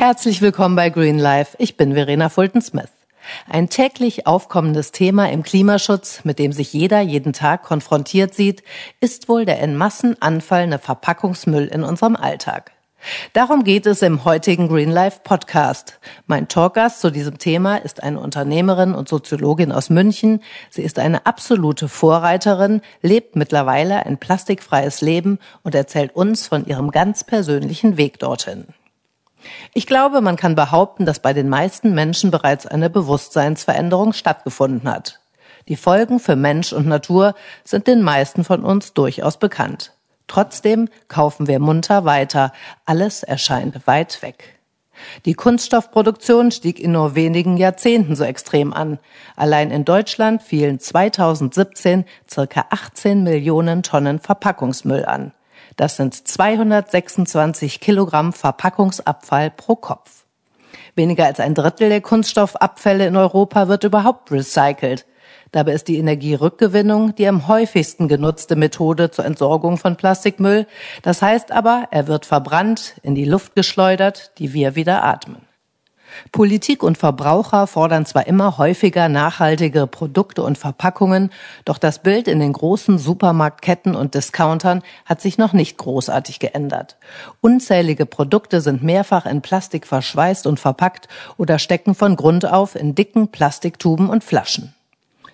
Herzlich willkommen bei Green Life. Ich bin Verena Fulton-Smith. Ein täglich aufkommendes Thema im Klimaschutz, mit dem sich jeder jeden Tag konfrontiert sieht, ist wohl der in Massen anfallende Verpackungsmüll in unserem Alltag. Darum geht es im heutigen Green Life Podcast. Mein Talkgast zu diesem Thema ist eine Unternehmerin und Soziologin aus München. Sie ist eine absolute Vorreiterin, lebt mittlerweile ein plastikfreies Leben und erzählt uns von ihrem ganz persönlichen Weg dorthin. Ich glaube, man kann behaupten, dass bei den meisten Menschen bereits eine Bewusstseinsveränderung stattgefunden hat. Die Folgen für Mensch und Natur sind den meisten von uns durchaus bekannt. Trotzdem kaufen wir munter weiter. Alles erscheint weit weg. Die Kunststoffproduktion stieg in nur wenigen Jahrzehnten so extrem an. Allein in Deutschland fielen 2017 circa 18 Millionen Tonnen Verpackungsmüll an. Das sind 226 Kilogramm Verpackungsabfall pro Kopf. Weniger als ein Drittel der Kunststoffabfälle in Europa wird überhaupt recycelt. Dabei ist die Energierückgewinnung die am häufigsten genutzte Methode zur Entsorgung von Plastikmüll. Das heißt aber, er wird verbrannt, in die Luft geschleudert, die wir wieder atmen. Politik und Verbraucher fordern zwar immer häufiger nachhaltige Produkte und Verpackungen, doch das Bild in den großen Supermarktketten und Discountern hat sich noch nicht großartig geändert. Unzählige Produkte sind mehrfach in Plastik verschweißt und verpackt oder stecken von Grund auf in dicken Plastiktuben und Flaschen.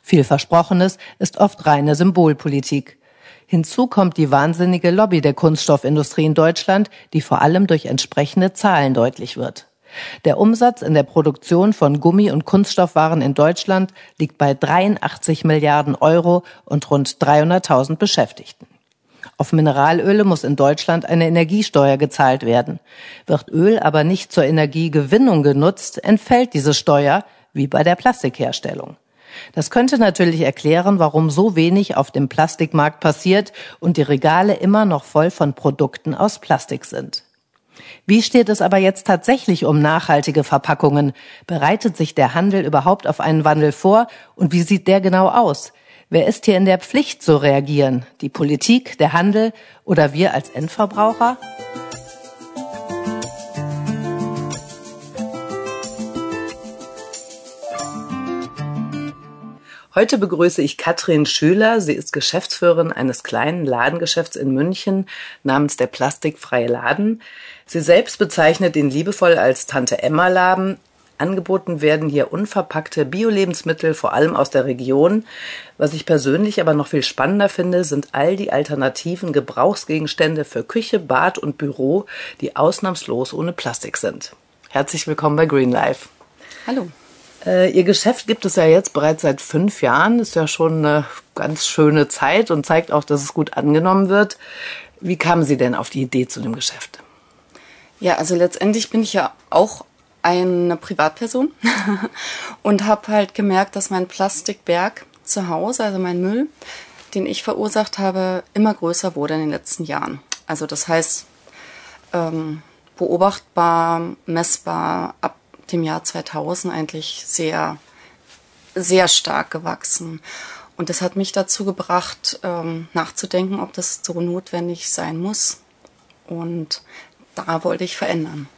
Viel Versprochenes ist oft reine Symbolpolitik. Hinzu kommt die wahnsinnige Lobby der Kunststoffindustrie in Deutschland, die vor allem durch entsprechende Zahlen deutlich wird. Der Umsatz in der Produktion von Gummi- und Kunststoffwaren in Deutschland liegt bei 83 Milliarden Euro und rund 300.000 Beschäftigten. Auf Mineralöle muss in Deutschland eine Energiesteuer gezahlt werden. Wird Öl aber nicht zur Energiegewinnung genutzt, entfällt diese Steuer, wie bei der Plastikherstellung. Das könnte natürlich erklären, warum so wenig auf dem Plastikmarkt passiert und die Regale immer noch voll von Produkten aus Plastik sind. Wie steht es aber jetzt tatsächlich um nachhaltige Verpackungen? Bereitet sich der Handel überhaupt auf einen Wandel vor und wie sieht der genau aus? Wer ist hier in der Pflicht zu reagieren? Die Politik, der Handel oder wir als Endverbraucher? Heute begrüße ich Katrin Schüler. Sie ist Geschäftsführerin eines kleinen Ladengeschäfts in München namens der Plastikfreie Laden. Sie selbst bezeichnet ihn liebevoll als Tante Emma Laden. Angeboten werden hier unverpackte Bio-Lebensmittel, vor allem aus der Region. Was ich persönlich aber noch viel spannender finde, sind all die alternativen Gebrauchsgegenstände für Küche, Bad und Büro, die ausnahmslos ohne Plastik sind. Herzlich willkommen bei Green Life. Hallo. Äh, Ihr Geschäft gibt es ja jetzt bereits seit fünf Jahren. Ist ja schon eine ganz schöne Zeit und zeigt auch, dass es gut angenommen wird. Wie kamen Sie denn auf die Idee zu dem Geschäft? Ja, also letztendlich bin ich ja auch eine Privatperson und habe halt gemerkt, dass mein Plastikberg zu Hause, also mein Müll, den ich verursacht habe, immer größer wurde in den letzten Jahren. Also das heißt, ähm, beobachtbar, messbar, ab dem Jahr 2000 eigentlich sehr, sehr stark gewachsen. Und das hat mich dazu gebracht, ähm, nachzudenken, ob das so notwendig sein muss. Und da wollte ich verändern.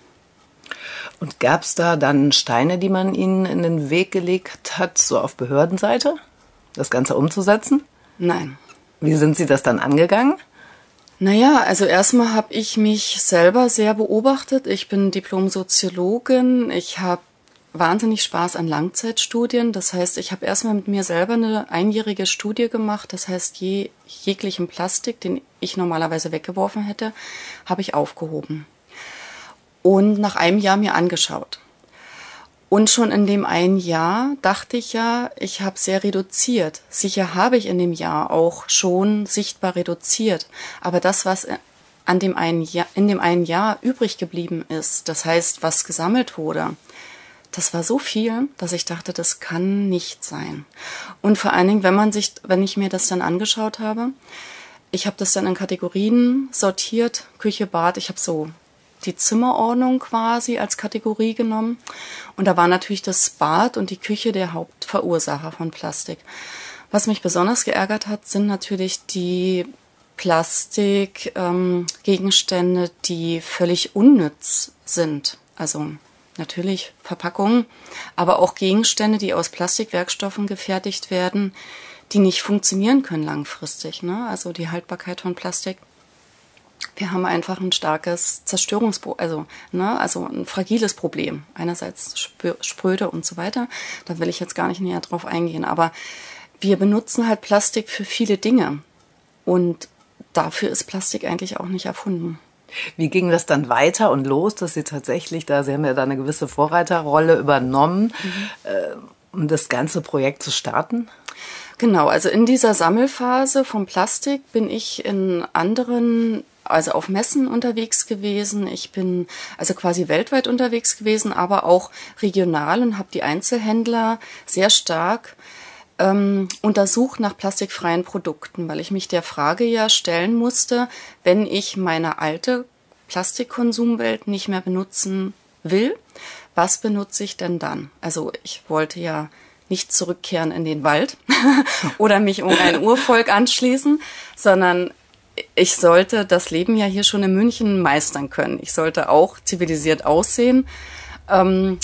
Und gab es da dann Steine, die man Ihnen in den Weg gelegt hat, so auf Behördenseite, das Ganze umzusetzen? Nein. Wie sind Sie das dann angegangen? Naja, also erstmal habe ich mich selber sehr beobachtet. Ich bin Diplom-Soziologin. Ich habe wahnsinnig Spaß an Langzeitstudien. Das heißt, ich habe erstmal mit mir selber eine einjährige Studie gemacht. Das heißt, je, jeglichen Plastik, den ich normalerweise weggeworfen hätte, habe ich aufgehoben. Und nach einem Jahr mir angeschaut. Und schon in dem einen Jahr dachte ich ja, ich habe sehr reduziert. Sicher habe ich in dem Jahr auch schon sichtbar reduziert. Aber das, was an dem einen Jahr, in dem einen Jahr übrig geblieben ist, das heißt, was gesammelt wurde, das war so viel, dass ich dachte, das kann nicht sein. Und vor allen Dingen, wenn man sich, wenn ich mir das dann angeschaut habe, ich habe das dann in Kategorien sortiert, Küche, Bad, ich habe so die Zimmerordnung quasi als Kategorie genommen. Und da war natürlich das Bad und die Küche der Hauptverursacher von Plastik. Was mich besonders geärgert hat, sind natürlich die Plastikgegenstände, ähm, die völlig unnütz sind. Also natürlich Verpackungen, aber auch Gegenstände, die aus Plastikwerkstoffen gefertigt werden, die nicht funktionieren können langfristig. Ne? Also die Haltbarkeit von Plastik. Wir haben einfach ein starkes Zerstörungsproblem, also, ne, also ein fragiles Problem. Einerseits spröde und so weiter. Da will ich jetzt gar nicht näher drauf eingehen. Aber wir benutzen halt Plastik für viele Dinge. Und dafür ist Plastik eigentlich auch nicht erfunden. Wie ging das dann weiter und los, dass Sie tatsächlich, da Sie haben ja da eine gewisse Vorreiterrolle übernommen, mhm. äh, um das ganze Projekt zu starten? Genau, also in dieser Sammelphase vom Plastik bin ich in anderen, also auf Messen unterwegs gewesen. Ich bin also quasi weltweit unterwegs gewesen, aber auch regional und habe die Einzelhändler sehr stark ähm, untersucht nach plastikfreien Produkten, weil ich mich der Frage ja stellen musste, wenn ich meine alte Plastikkonsumwelt nicht mehr benutzen will, was benutze ich denn dann? Also ich wollte ja nicht zurückkehren in den Wald oder mich um ein Urvolk anschließen, sondern ich sollte das Leben ja hier schon in München meistern können. Ich sollte auch zivilisiert aussehen. Ähm,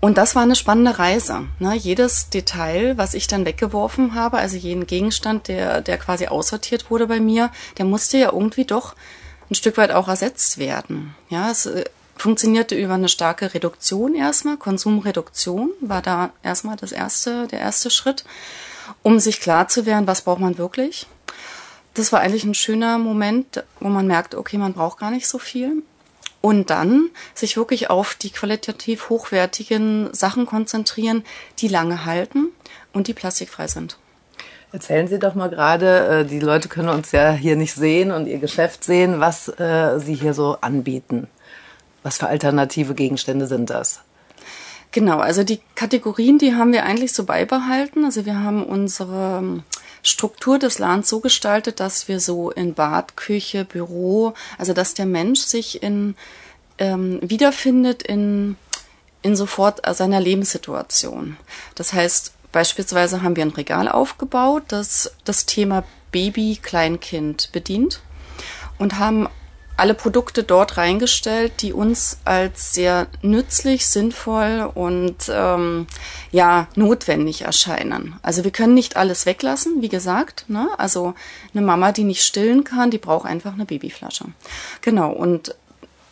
und das war eine spannende Reise. Ne? Jedes Detail, was ich dann weggeworfen habe, also jeden Gegenstand, der, der quasi aussortiert wurde bei mir, der musste ja irgendwie doch ein Stück weit auch ersetzt werden. Ja, es äh, funktionierte über eine starke Reduktion erstmal. Konsumreduktion war da erstmal das erste, der erste Schritt, um sich klar zu werden, was braucht man wirklich. Das war eigentlich ein schöner Moment, wo man merkt, okay, man braucht gar nicht so viel und dann sich wirklich auf die qualitativ hochwertigen Sachen konzentrieren, die lange halten und die plastikfrei sind. Erzählen Sie doch mal gerade, äh, die Leute können uns ja hier nicht sehen und Ihr Geschäft sehen, was äh, Sie hier so anbieten. Was für alternative Gegenstände sind das? Genau, also die Kategorien, die haben wir eigentlich so beibehalten. Also wir haben unsere Struktur des Ladens so gestaltet, dass wir so in Bad, Küche, Büro, also dass der Mensch sich in ähm, wiederfindet in in sofort seiner Lebenssituation. Das heißt, beispielsweise haben wir ein Regal aufgebaut, das das Thema Baby, Kleinkind bedient und haben alle Produkte dort reingestellt, die uns als sehr nützlich, sinnvoll und ähm, ja notwendig erscheinen. Also wir können nicht alles weglassen, wie gesagt. Ne? Also eine Mama, die nicht stillen kann, die braucht einfach eine Babyflasche. Genau. Und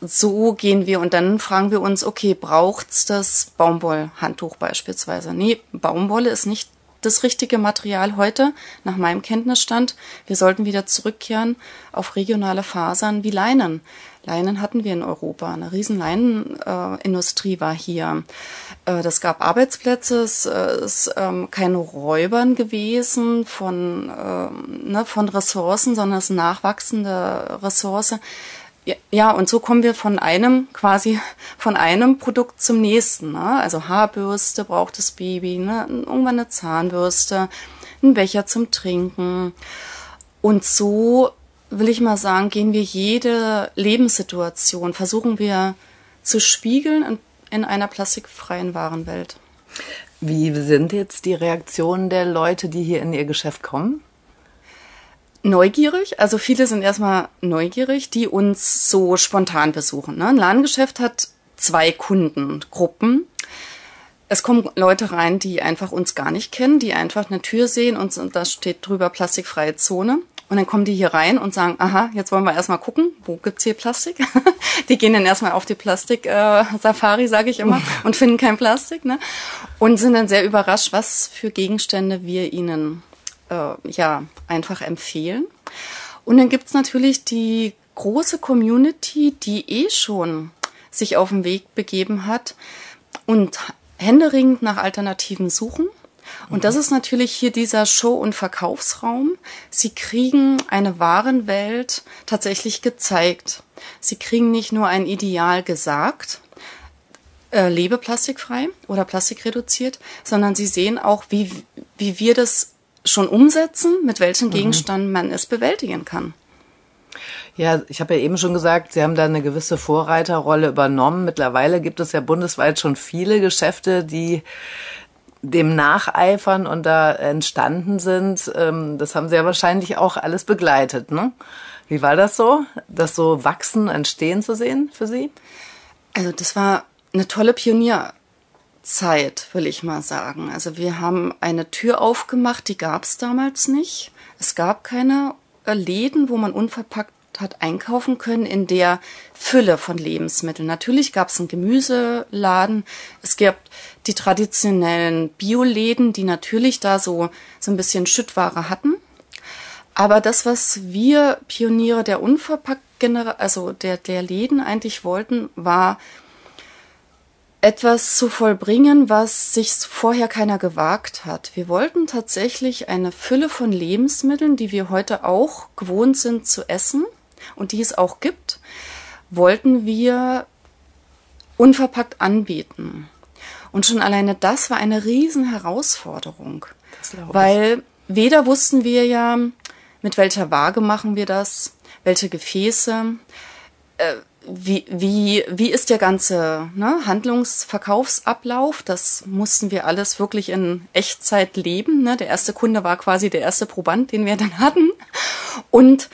so gehen wir und dann fragen wir uns, okay, braucht's das Baumwollhandtuch beispielsweise? Nee, Baumwolle ist nicht das richtige Material heute, nach meinem Kenntnisstand. Wir sollten wieder zurückkehren auf regionale Fasern wie Leinen. Leinen hatten wir in Europa. Eine riesen Leinenindustrie war hier. Äh, das gab Arbeitsplätze. Es ist ähm, kein Räubern gewesen von, ähm, ne, von Ressourcen, sondern es ist nachwachsende Ressource. Ja, und so kommen wir von einem quasi von einem Produkt zum nächsten. Ne? Also Haarbürste braucht das Baby, ne? irgendwann eine Zahnbürste, ein Becher zum Trinken. Und so will ich mal sagen, gehen wir jede Lebenssituation, versuchen wir zu spiegeln in, in einer plastikfreien Warenwelt. Wie sind jetzt die Reaktionen der Leute, die hier in ihr Geschäft kommen? Neugierig. Also viele sind erstmal neugierig, die uns so spontan besuchen. Ne? Ein Ladengeschäft hat zwei Kundengruppen. Es kommen Leute rein, die einfach uns gar nicht kennen, die einfach eine Tür sehen und, da steht drüber plastikfreie Zone. Und dann kommen die hier rein und sagen, aha, jetzt wollen wir erstmal gucken, wo gibt's hier Plastik? die gehen dann erstmal auf die Plastik-Safari, äh, sage ich immer, und finden kein Plastik. Ne? Und sind dann sehr überrascht, was für Gegenstände wir ihnen äh, ja einfach empfehlen. Und dann gibt's natürlich die große Community, die eh schon sich auf den Weg begeben hat und händeringend nach Alternativen suchen. Und das ist natürlich hier dieser Show- und Verkaufsraum. Sie kriegen eine Warenwelt tatsächlich gezeigt. Sie kriegen nicht nur ein Ideal gesagt, äh, lebe plastikfrei oder plastikreduziert, sondern sie sehen auch, wie, wie wir das schon umsetzen, mit welchen mhm. Gegenständen man es bewältigen kann. Ja, ich habe ja eben schon gesagt, Sie haben da eine gewisse Vorreiterrolle übernommen. Mittlerweile gibt es ja bundesweit schon viele Geschäfte, die dem nacheifern und da entstanden sind. Ähm, das haben Sie ja wahrscheinlich auch alles begleitet, ne? Wie war das so, das so wachsen, entstehen zu sehen für Sie? Also das war eine tolle Pionierzeit, will ich mal sagen. Also wir haben eine Tür aufgemacht, die gab es damals nicht. Es gab keine äh, Läden, wo man unverpackt hat einkaufen können in der Fülle von Lebensmitteln. Natürlich gab es einen Gemüseladen, es gab die traditionellen Bioläden, die natürlich da so, so ein bisschen Schüttware hatten. Aber das, was wir Pioniere der unverpackt also der, der Läden eigentlich wollten, war etwas zu vollbringen, was sich vorher keiner gewagt hat. Wir wollten tatsächlich eine Fülle von Lebensmitteln, die wir heute auch gewohnt sind zu essen und die es auch gibt, wollten wir unverpackt anbieten. Und schon alleine das war eine riesen Herausforderung, weil weder wussten wir ja, mit welcher Waage machen wir das, welche Gefäße, äh, wie, wie, wie ist der ganze ne, Handlungsverkaufsablauf? Das mussten wir alles wirklich in Echtzeit leben. Ne? Der erste Kunde war quasi der erste Proband, den wir dann hatten. Und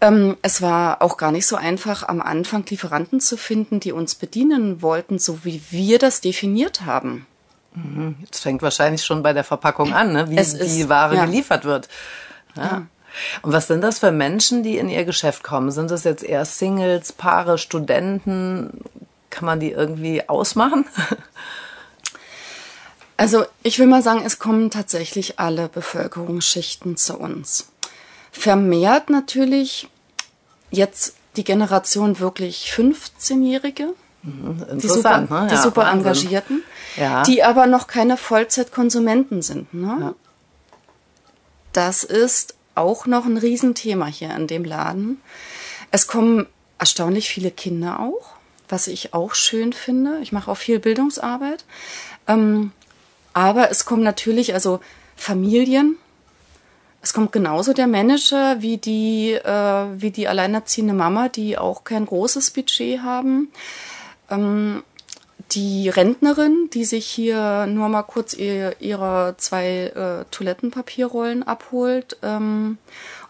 ähm, es war auch gar nicht so einfach, am Anfang Lieferanten zu finden, die uns bedienen wollten, so wie wir das definiert haben. Mhm. Jetzt fängt wahrscheinlich schon bei der Verpackung an, ne? wie ist, die Ware ja. geliefert wird. Ja. ja. Und was sind das für Menschen, die in ihr Geschäft kommen? Sind das jetzt eher Singles, Paare, Studenten? Kann man die irgendwie ausmachen? Also ich will mal sagen, es kommen tatsächlich alle Bevölkerungsschichten zu uns. Vermehrt natürlich jetzt die Generation wirklich 15-Jährige, mhm, die super, ne? die super Engagierten, ja. die aber noch keine Vollzeitkonsumenten sind. Ne? Ja. Das ist auch noch ein Riesenthema hier in dem Laden. Es kommen erstaunlich viele Kinder auch, was ich auch schön finde. Ich mache auch viel Bildungsarbeit. Ähm, aber es kommen natürlich also Familien. Es kommt genauso der Manager wie die, äh, wie die alleinerziehende Mama, die auch kein großes Budget haben. Die Rentnerin, die sich hier nur mal kurz ihr, ihre zwei äh, Toilettenpapierrollen abholt ähm,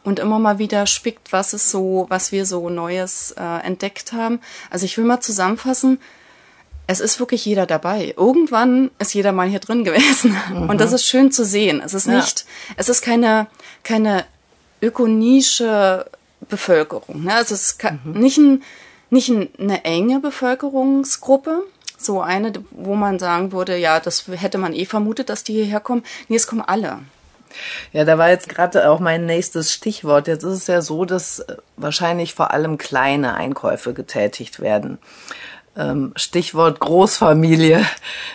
und immer mal wieder spickt, was es so, was wir so Neues äh, entdeckt haben. Also ich will mal zusammenfassen, es ist wirklich jeder dabei. Irgendwann ist jeder mal hier drin gewesen. Mhm. Und das ist schön zu sehen. Es ist nicht, ja. es ist keine, keine ökonische Bevölkerung. Ne? Es ist mhm. nicht, ein, nicht eine enge Bevölkerungsgruppe, so eine, wo man sagen würde, ja, das hätte man eh vermutet, dass die hierher kommen. Nee, es kommen alle. Ja, da war jetzt gerade auch mein nächstes Stichwort. Jetzt ist es ja so, dass äh, wahrscheinlich vor allem kleine Einkäufe getätigt werden. Ähm, Stichwort Großfamilie.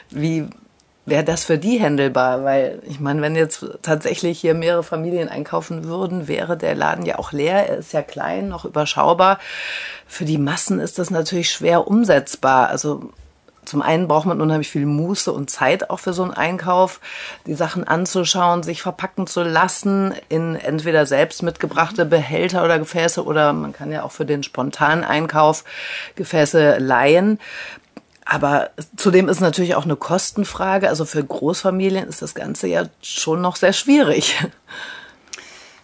Wie wäre das für die händelbar? Weil ich meine, wenn jetzt tatsächlich hier mehrere Familien einkaufen würden, wäre der Laden ja auch leer. Er ist ja klein, noch überschaubar. Für die Massen ist das natürlich schwer umsetzbar. Also zum einen braucht man unheimlich viel Muße und Zeit auch für so einen Einkauf, die Sachen anzuschauen, sich verpacken zu lassen in entweder selbst mitgebrachte Behälter oder Gefäße oder man kann ja auch für den spontanen Einkauf Gefäße leihen. Aber zudem ist natürlich auch eine Kostenfrage. Also für Großfamilien ist das Ganze ja schon noch sehr schwierig.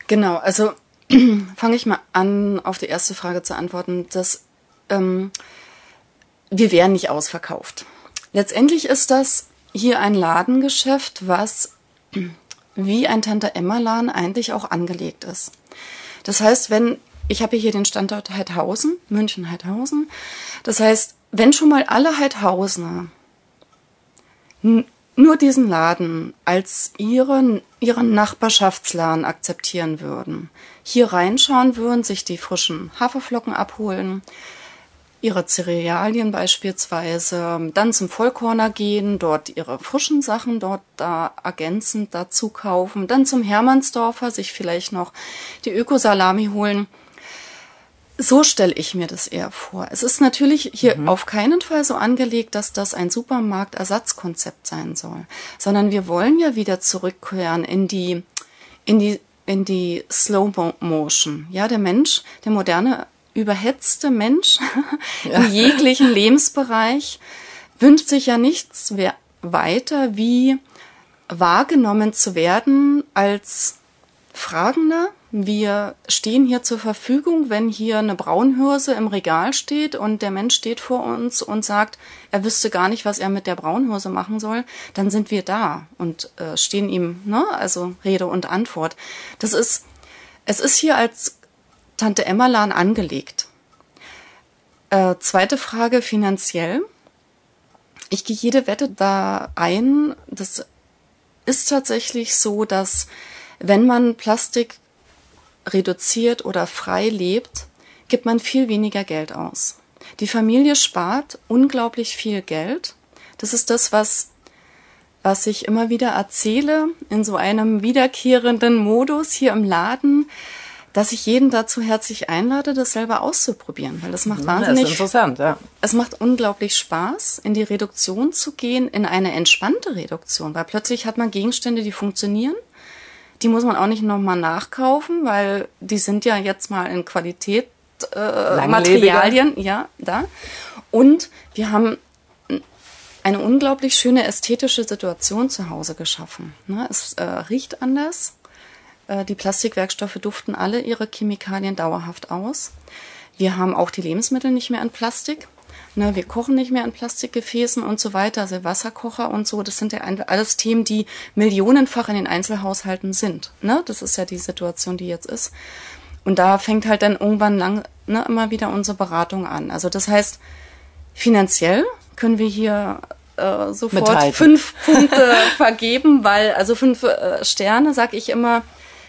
Genau, also fange ich mal an, auf die erste Frage zu antworten. Das ähm, wir wären nicht ausverkauft. Letztendlich ist das hier ein Ladengeschäft, was wie ein Tante Emma Laden eigentlich auch angelegt ist. Das heißt, wenn ich habe hier den Standort Heidhausen, München Heidhausen. Das heißt, wenn schon mal alle Heidhausener nur diesen Laden als ihren, ihren Nachbarschaftsladen akzeptieren würden, hier reinschauen würden, sich die frischen Haferflocken abholen, ihre Cerealien beispielsweise, dann zum Vollkorner gehen, dort ihre frischen Sachen dort da ergänzend dazu kaufen, dann zum Hermannsdorfer sich vielleicht noch die Ökosalami holen. So stelle ich mir das eher vor. Es ist natürlich hier mhm. auf keinen Fall so angelegt, dass das ein Supermarktersatzkonzept sein soll, sondern wir wollen ja wieder zurückkehren in die, in die, in die Slow Motion. Ja, der Mensch, der moderne überhetzte Mensch ja. in jeglichen Lebensbereich wünscht sich ja nichts weiter, wie wahrgenommen zu werden als fragender Wir stehen hier zur Verfügung, wenn hier eine Braunhirse im Regal steht und der Mensch steht vor uns und sagt, er wüsste gar nicht, was er mit der Braunhirse machen soll, dann sind wir da und äh, stehen ihm, ne, also Rede und Antwort. Das ist, es ist hier als Tante Emmerlan angelegt. Äh, zweite Frage finanziell. Ich gehe jede Wette da ein. Das ist tatsächlich so, dass wenn man Plastik reduziert oder frei lebt, gibt man viel weniger Geld aus. Die Familie spart unglaublich viel Geld. Das ist das, was, was ich immer wieder erzähle in so einem wiederkehrenden Modus hier im Laden dass ich jeden dazu herzlich einlade, das selber auszuprobieren, weil das macht ja, wahnsinnig. Das ist interessant, ja. Es macht unglaublich Spaß, in die Reduktion zu gehen, in eine entspannte Reduktion, weil plötzlich hat man Gegenstände, die funktionieren. Die muss man auch nicht nochmal nachkaufen, weil die sind ja jetzt mal in Qualität äh, Materialien, ja, da. Und wir haben eine unglaublich schöne ästhetische Situation zu Hause geschaffen. Ne? Es äh, riecht anders, die Plastikwerkstoffe duften alle ihre Chemikalien dauerhaft aus. Wir haben auch die Lebensmittel nicht mehr in Plastik. Ne, wir kochen nicht mehr in Plastikgefäßen und so weiter, also Wasserkocher und so. Das sind ja alles Themen, die millionenfach in den Einzelhaushalten sind. Ne? Das ist ja die Situation, die jetzt ist. Und da fängt halt dann irgendwann lang ne, immer wieder unsere Beratung an. Also das heißt, finanziell können wir hier äh, sofort fünf Punkte vergeben, weil also fünf äh, Sterne, sag ich immer,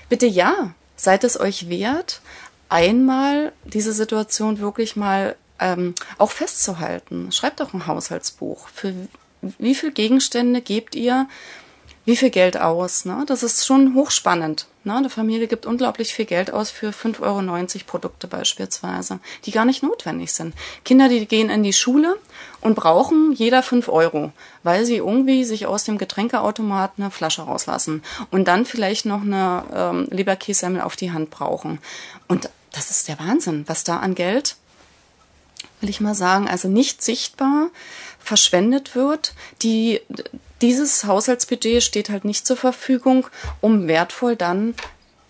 bitte ja, seid es euch wert, einmal diese Situation wirklich mal ähm, auch festzuhalten. Schreibt doch ein Haushaltsbuch. Für wie viel Gegenstände gebt ihr wie viel Geld aus? Ne? Das ist schon hochspannend. Ne? Eine Familie gibt unglaublich viel Geld aus für 5,90 Euro Produkte beispielsweise, die gar nicht notwendig sind. Kinder, die gehen in die Schule und brauchen jeder 5 Euro, weil sie irgendwie sich aus dem Getränkeautomat eine Flasche rauslassen und dann vielleicht noch eine ähm, Leberkässemmel auf die Hand brauchen. Und das ist der Wahnsinn, was da an Geld, will ich mal sagen, also nicht sichtbar verschwendet wird. Die, dieses Haushaltsbudget steht halt nicht zur Verfügung, um wertvoll dann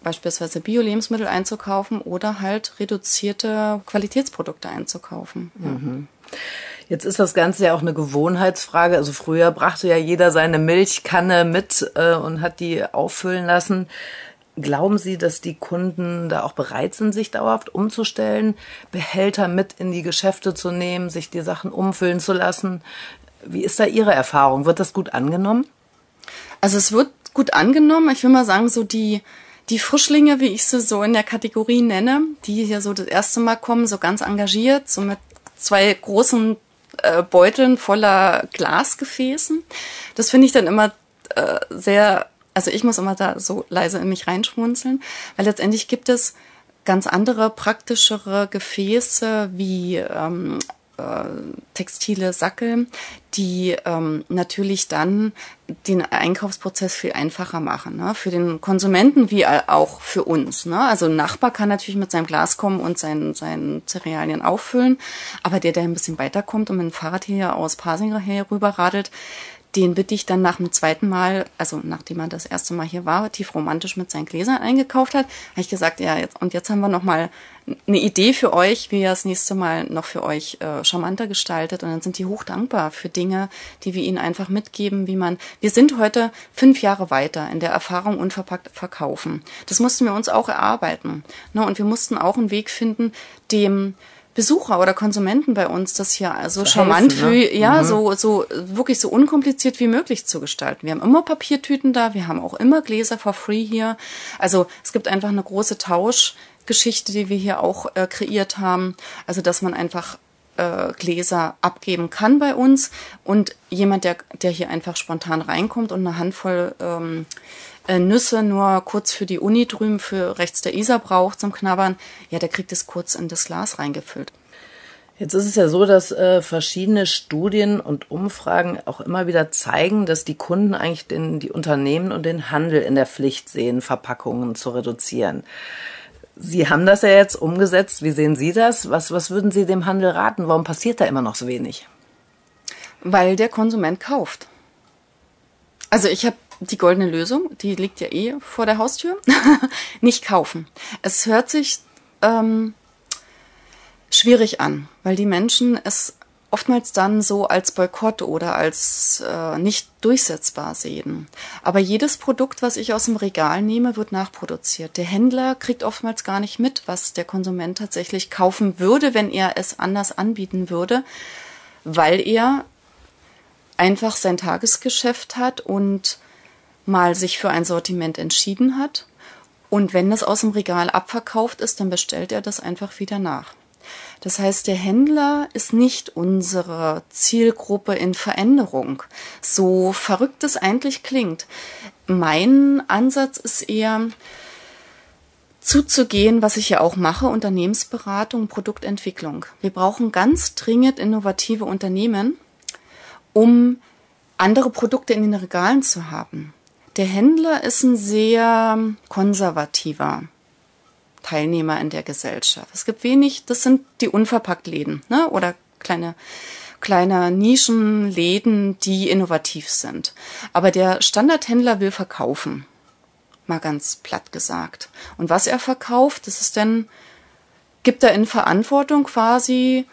beispielsweise Bio-Lebensmittel einzukaufen oder halt reduzierte Qualitätsprodukte einzukaufen. Ja. Jetzt ist das Ganze ja auch eine Gewohnheitsfrage. Also früher brachte ja jeder seine Milchkanne mit äh, und hat die auffüllen lassen. Glauben Sie, dass die Kunden da auch bereit sind, sich dauerhaft umzustellen, Behälter mit in die Geschäfte zu nehmen, sich die Sachen umfüllen zu lassen? Wie ist da Ihre Erfahrung? Wird das gut angenommen? Also es wird gut angenommen. Ich will mal sagen, so die, die Frischlinge, wie ich sie so in der Kategorie nenne, die hier so das erste Mal kommen, so ganz engagiert, so mit zwei großen äh, Beuteln voller Glasgefäßen. Das finde ich dann immer äh, sehr also ich muss immer da so leise in mich reinschmunzeln, weil letztendlich gibt es ganz andere, praktischere Gefäße wie ähm, äh, textile Sackel, die ähm, natürlich dann den Einkaufsprozess viel einfacher machen, ne? für den Konsumenten wie auch für uns. Ne? Also ein Nachbar kann natürlich mit seinem Glas kommen und seinen, seinen Cerealien auffüllen, aber der, der ein bisschen weiterkommt und mit dem Fahrrad hier aus Pasinger her rüber radelt, den bitte ich dann nach dem zweiten Mal, also nachdem er das erste Mal hier war, tief romantisch mit seinen Gläsern eingekauft hat, habe ich gesagt, ja, jetzt, und jetzt haben wir noch mal eine Idee für euch, wie ihr das nächste Mal noch für euch äh, charmanter gestaltet. Und dann sind die hoch dankbar für Dinge, die wir ihnen einfach mitgeben, wie man, wir sind heute fünf Jahre weiter in der Erfahrung unverpackt verkaufen. Das mussten wir uns auch erarbeiten. Ne? Und wir mussten auch einen Weg finden, dem Besucher oder Konsumenten bei uns das hier so zu charmant ne? für, ja, mhm. so, so wirklich so unkompliziert wie möglich zu gestalten. Wir haben immer Papiertüten da, wir haben auch immer Gläser for free hier. Also es gibt einfach eine große Tauschgeschichte, die wir hier auch äh, kreiert haben. Also dass man einfach äh, Gläser abgeben kann bei uns und jemand, der, der hier einfach spontan reinkommt und eine Handvoll ähm, äh, Nüsse nur kurz für die Uni drüben, für rechts der Isar braucht zum Knabbern, ja, der kriegt es kurz in das Glas reingefüllt. Jetzt ist es ja so, dass äh, verschiedene Studien und Umfragen auch immer wieder zeigen, dass die Kunden eigentlich den, die Unternehmen und den Handel in der Pflicht sehen, Verpackungen zu reduzieren. Sie haben das ja jetzt umgesetzt. Wie sehen Sie das? Was, was würden Sie dem Handel raten? Warum passiert da immer noch so wenig? Weil der Konsument kauft. Also ich habe die goldene Lösung, die liegt ja eh vor der Haustür, nicht kaufen. Es hört sich ähm, schwierig an, weil die Menschen es oftmals dann so als Boykott oder als äh, nicht durchsetzbar sehen. Aber jedes Produkt, was ich aus dem Regal nehme, wird nachproduziert. Der Händler kriegt oftmals gar nicht mit, was der Konsument tatsächlich kaufen würde, wenn er es anders anbieten würde, weil er einfach sein Tagesgeschäft hat und mal sich für ein Sortiment entschieden hat. Und wenn das aus dem Regal abverkauft ist, dann bestellt er das einfach wieder nach. Das heißt, der Händler ist nicht unsere Zielgruppe in Veränderung. So verrückt es eigentlich klingt. Mein Ansatz ist eher, zuzugehen, was ich ja auch mache, Unternehmensberatung, Produktentwicklung. Wir brauchen ganz dringend innovative Unternehmen, um andere Produkte in den Regalen zu haben. Der Händler ist ein sehr konservativer Teilnehmer in der Gesellschaft. Es gibt wenig, das sind die Unverpacktläden ne? oder kleine kleine Nischenläden, die innovativ sind. Aber der Standardhändler will verkaufen, mal ganz platt gesagt. Und was er verkauft, das ist dann, gibt er in Verantwortung quasi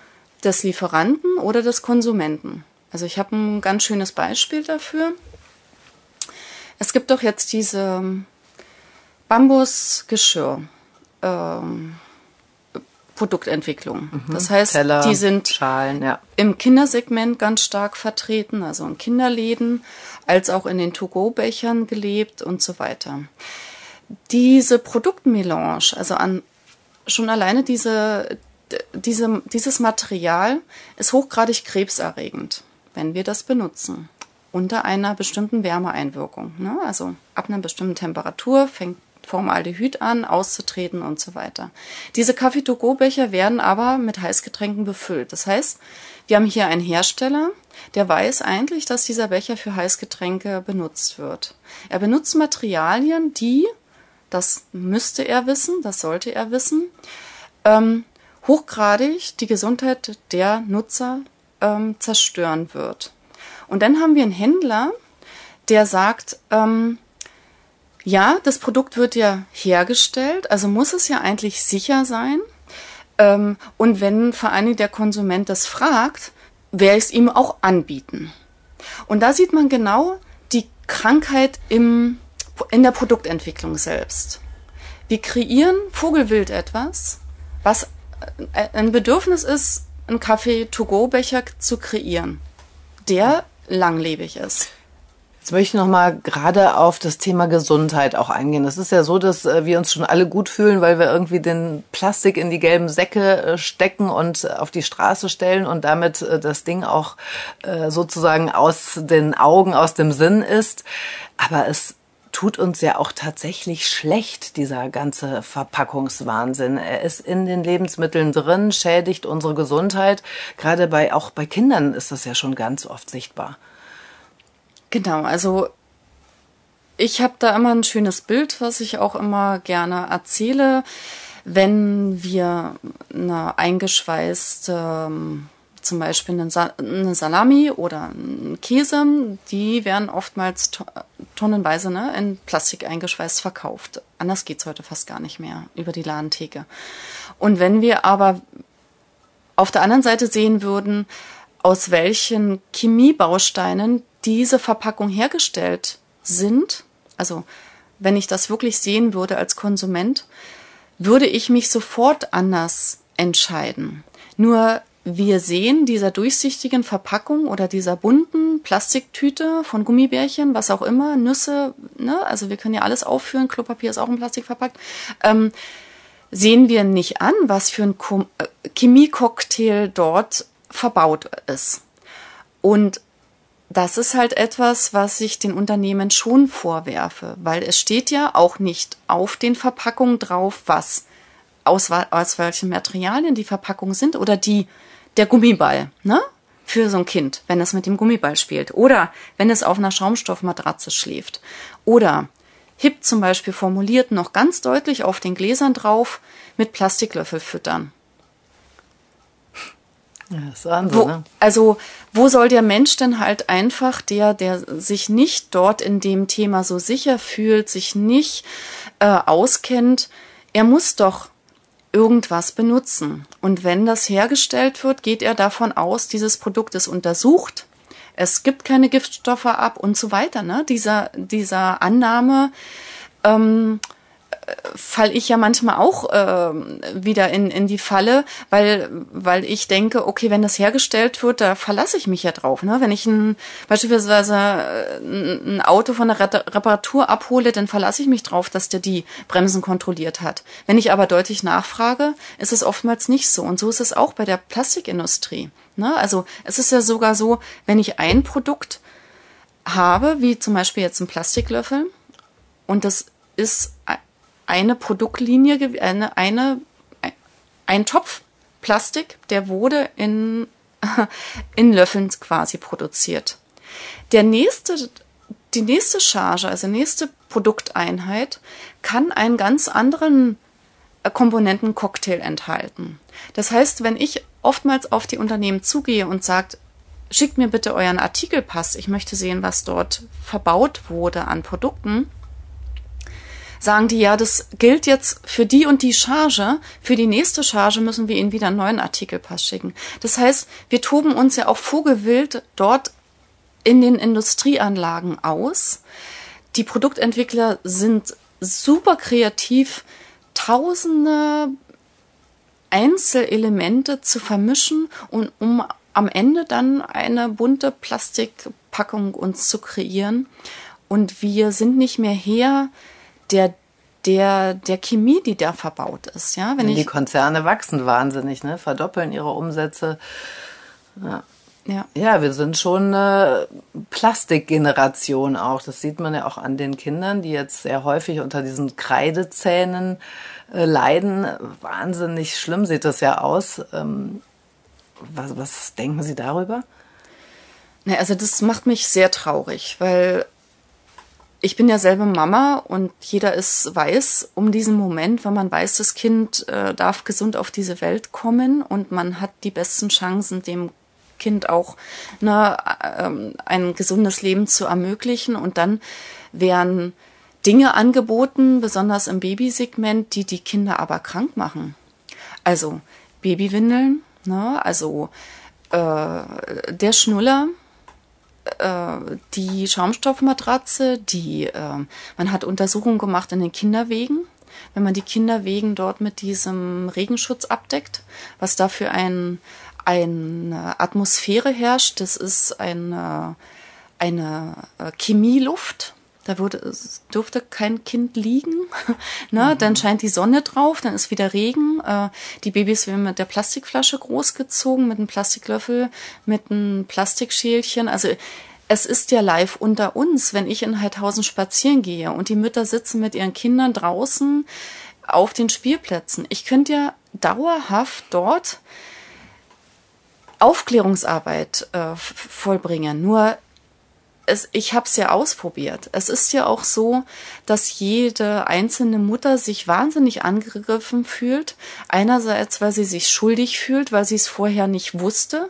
des Lieferanten oder des Konsumenten. Also ich habe ein ganz schönes Beispiel dafür. Es gibt doch jetzt diese Bambusgeschirr. Ähm, Produktentwicklung. Mhm. Das heißt, Teller, die sind Schalen, ja. im Kindersegment ganz stark vertreten, also in Kinderläden, als auch in den To-Go-Bechern gelebt und so weiter. Diese Produktmelange, also an schon alleine diese, diese, dieses Material ist hochgradig krebserregend wenn wir das benutzen. Unter einer bestimmten Wärmeeinwirkung. Ne? Also ab einer bestimmten Temperatur fängt Formaldehyd an, auszutreten und so weiter. Diese Kaffee-to-go-Becher werden aber mit Heißgetränken befüllt. Das heißt, wir haben hier einen Hersteller, der weiß eigentlich, dass dieser Becher für Heißgetränke benutzt wird. Er benutzt Materialien, die, das müsste er wissen, das sollte er wissen, ähm, hochgradig die Gesundheit der Nutzer ähm, zerstören wird. Und dann haben wir einen Händler, der sagt, ähm, ja, das Produkt wird ja hergestellt, also muss es ja eigentlich sicher sein. Ähm, und wenn vor allem der Konsument das fragt, werde ich es ihm auch anbieten. Und da sieht man genau die Krankheit im, in der Produktentwicklung selbst. Wir kreieren Vogelwild etwas, was äh, ein Bedürfnis ist, einen Kaffee-to-go-Becher zu kreieren, der langlebig ist. Jetzt möchte ich noch mal gerade auf das Thema Gesundheit auch eingehen. Es ist ja so, dass äh, wir uns schon alle gut fühlen, weil wir irgendwie den Plastik in die gelben Säcke äh, stecken und auf die Straße stellen und damit äh, das Ding auch sozusagen aus den Augen, aus dem Sinn ist. Aber es tut uns ja auch tatsächlich schlecht, dieser ganze Verpackungswahnsinn. Er ist in den Lebensmitteln drin, schädigt unsere Gesundheit. Gerade bei, auch bei Kindern ist das ja schon ganz oft sichtbar. Genau, also ich habe da immer ein schönes Bild, was ich auch immer gerne erzähle. Wenn wir eine eingeschweißte ähm, zum Beispiel eine Salami oder ein Käse, die werden oftmals tonnenweise ne, in Plastik eingeschweißt verkauft. Anders geht's heute fast gar nicht mehr über die Ladentheke. Und wenn wir aber auf der anderen Seite sehen würden, aus welchen Chemiebausteinen diese Verpackung hergestellt sind, also wenn ich das wirklich sehen würde als Konsument, würde ich mich sofort anders entscheiden. Nur wir sehen dieser durchsichtigen Verpackung oder dieser bunten Plastiktüte von Gummibärchen, was auch immer, Nüsse, ne, also wir können ja alles aufführen, Klopapier ist auch in Plastik verpackt, ähm, sehen wir nicht an, was für ein äh, Chemiecocktail dort verbaut ist. Und das ist halt etwas, was ich den Unternehmen schon vorwerfe, weil es steht ja auch nicht auf den Verpackungen drauf, was aus, aus welchen Materialien die Verpackungen sind oder die der Gummiball, ne? Für so ein Kind, wenn es mit dem Gummiball spielt. Oder wenn es auf einer Schaumstoffmatratze schläft. Oder HIP zum Beispiel formuliert noch ganz deutlich auf den Gläsern drauf, mit Plastiklöffel füttern. Ja, das Wahnsinn, wo, ne? Also, wo soll der Mensch denn halt einfach, der, der sich nicht dort in dem Thema so sicher fühlt, sich nicht äh, auskennt, er muss doch irgendwas benutzen. Und wenn das hergestellt wird, geht er davon aus, dieses Produkt ist untersucht, es gibt keine Giftstoffe ab und so weiter. Ne? Dieser, dieser Annahme ähm, fall ich ja manchmal auch äh, wieder in, in die Falle, weil, weil ich denke, okay, wenn das hergestellt wird, da verlasse ich mich ja drauf. Ne? Wenn ich ein, beispielsweise äh, ein Auto von der Reparatur abhole, dann verlasse ich mich drauf, dass der die Bremsen kontrolliert hat. Wenn ich aber deutlich nachfrage, ist es oftmals nicht so. Und so ist es auch bei der Plastikindustrie. Ne? Also es ist ja sogar so, wenn ich ein Produkt habe, wie zum Beispiel jetzt ein Plastiklöffel, und das ist eine Produktlinie, eine, eine, ein Topf Plastik, der wurde in, in Löffeln quasi produziert. Der nächste, die nächste Charge, also nächste Produkteinheit, kann einen ganz anderen äh, Komponentencocktail enthalten. Das heißt, wenn ich oftmals auf die Unternehmen zugehe und sagt, schickt mir bitte euren Artikelpass, ich möchte sehen, was dort verbaut wurde an Produkten, sagen die, ja, das gilt jetzt für die und die Charge. Für die nächste Charge müssen wir ihnen wieder einen neuen Artikelpass schicken. Das heißt, wir toben uns ja auch vogelwild dort in den Industrieanlagen aus. Die Produktentwickler sind super kreativ, tausende Einzelelemente zu vermischen und um am Ende dann eine bunte Plastikpackung uns zu kreieren. Und wir sind nicht mehr her, der der, der Chemie, die da verbaut ist. Ja, wenn die ich, Konzerne wachsen wahnsinnig, ne? verdoppeln ihre Umsätze. Ja. Ja. ja, wir sind schon eine Plastikgeneration auch. Das sieht man ja auch an den Kindern, die jetzt sehr häufig unter diesen Kreidezähnen äh, leiden. Wahnsinnig schlimm sieht das ja aus. Ähm, was, was denken Sie darüber? Na, also das macht mich sehr traurig, weil ich bin ja selber Mama und jeder ist weiß um diesen Moment, wenn man weiß, das Kind äh, darf gesund auf diese Welt kommen und man hat die besten Chancen, dem Kind auch ne, äh, ein gesundes Leben zu ermöglichen. Und dann werden Dinge angeboten, besonders im Babysegment, die die Kinder aber krank machen. Also Babywindeln, ne, also äh, der Schnuller, äh, die Schaumstoffmatratze, die äh, man hat Untersuchungen gemacht in den Kinderwegen, wenn man die Kinderwegen dort mit diesem Regenschutz abdeckt, was dafür ein eine Atmosphäre herrscht, das ist eine, eine äh, Chemieluft, da wurde, durfte kein Kind liegen. ne? Mhm. Dann scheint die Sonne drauf, dann ist wieder Regen. Äh, die Babys werden mit der Plastikflasche großgezogen, mit einem Plastiklöffel, mit einem Plastikschälchen. Also es ist ja live unter uns, wenn ich in Heidhausen spazieren gehe und die Mütter sitzen mit ihren Kindern draußen auf den Spielplätzen. Ich könnte ja dauerhaft dort Aufklärungsarbeit äh, vollbringen. Nur es, ich habe es ja ausprobiert. Es ist ja auch so, dass jede einzelne Mutter sich wahnsinnig angegriffen fühlt. Einerseits, weil sie sich schuldig fühlt, weil sie es vorher nicht wusste,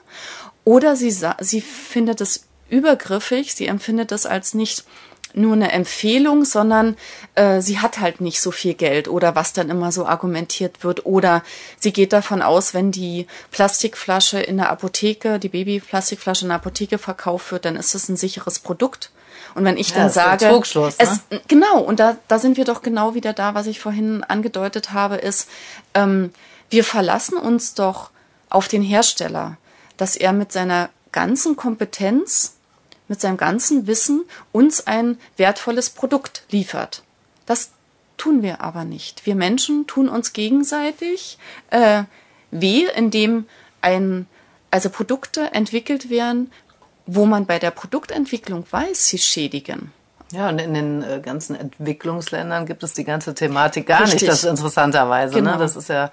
oder sie, sie findet es übergriffig, sie empfindet es als nicht nur eine Empfehlung, sondern äh, sie hat halt nicht so viel Geld oder was dann immer so argumentiert wird. Oder sie geht davon aus, wenn die Plastikflasche in der Apotheke, die Babyplastikflasche in der Apotheke verkauft wird, dann ist es ein sicheres Produkt. Und wenn ich ja, dann sage, ne? es, genau, und da, da sind wir doch genau wieder da, was ich vorhin angedeutet habe, ist, ähm, wir verlassen uns doch auf den Hersteller, dass er mit seiner ganzen Kompetenz mit seinem ganzen Wissen uns ein wertvolles Produkt liefert. Das tun wir aber nicht. Wir Menschen tun uns gegenseitig äh, weh, indem ein, also Produkte entwickelt werden, wo man bei der Produktentwicklung weiß, sie schädigen. Ja, und in den äh, ganzen Entwicklungsländern gibt es die ganze Thematik gar Richtig. nicht, das interessanterweise. Ne? Genau. Ne? Das ist ja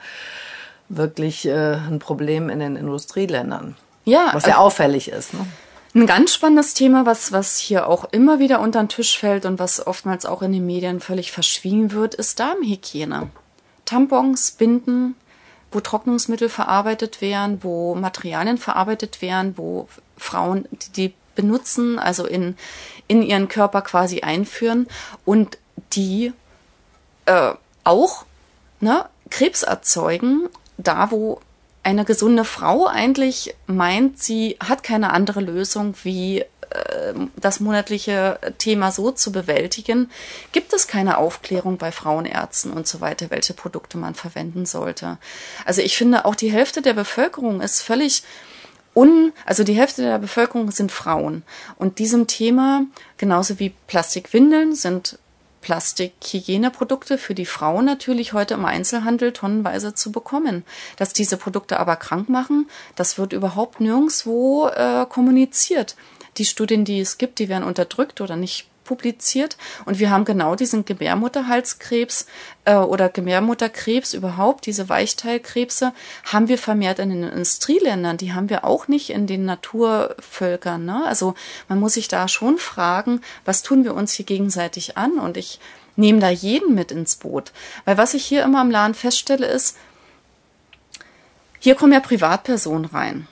wirklich äh, ein Problem in den Industrieländern. Ja. Was ja äh, auffällig ist. Ne? Ein ganz spannendes Thema, was, was hier auch immer wieder unter den Tisch fällt und was oftmals auch in den Medien völlig verschwiegen wird, ist Darmhygiene. Tampons, Binden, wo Trocknungsmittel verarbeitet werden, wo Materialien verarbeitet werden, wo Frauen die benutzen, also in, in ihren Körper quasi einführen und die äh, auch ne, Krebs erzeugen, da wo eine gesunde Frau eigentlich meint, sie hat keine andere Lösung, wie äh, das monatliche Thema so zu bewältigen, gibt es keine Aufklärung bei Frauenärzten und so weiter, welche Produkte man verwenden sollte. Also ich finde, auch die Hälfte der Bevölkerung ist völlig un, also die Hälfte der Bevölkerung sind Frauen. Und diesem Thema, genauso wie Plastikwindeln, sind Plastikhygieneprodukte für die Frauen natürlich heute im Einzelhandel tonnenweise zu bekommen. Dass diese Produkte aber krank machen, das wird überhaupt nirgendwo äh, kommuniziert. Die Studien, die es gibt, die werden unterdrückt oder nicht publiziert. Und wir haben genau diesen Gebärmutterhalskrebs äh, oder Gebärmutterkrebs überhaupt, diese Weichteilkrebse, haben wir vermehrt in den Industrieländern. Die haben wir auch nicht in den Naturvölkern. Ne? Also man muss sich da schon fragen, was tun wir uns hier gegenseitig an? Und ich nehme da jeden mit ins Boot. Weil was ich hier immer im Laden feststelle, ist, hier kommen ja Privatpersonen rein.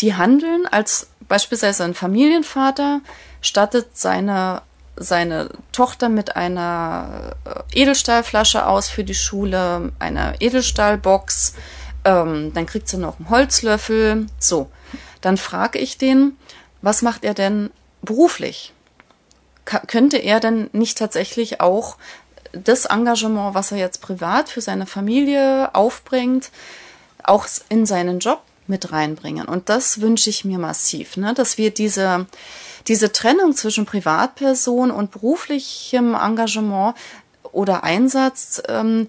Die handeln als beispielsweise ein Familienvater, stattet seine seine Tochter mit einer äh, Edelstahlflasche aus für die Schule, einer Edelstahlbox, ähm, dann kriegt sie noch einen Holzlöffel. So, dann frage ich den, was macht er denn beruflich? Ka könnte er denn nicht tatsächlich auch das Engagement, was er jetzt privat für seine Familie aufbringt, auch in seinen Job mit reinbringen? Und das wünsche ich mir massiv, ne? dass wir diese diese Trennung zwischen Privatperson und beruflichem Engagement oder Einsatz ähm,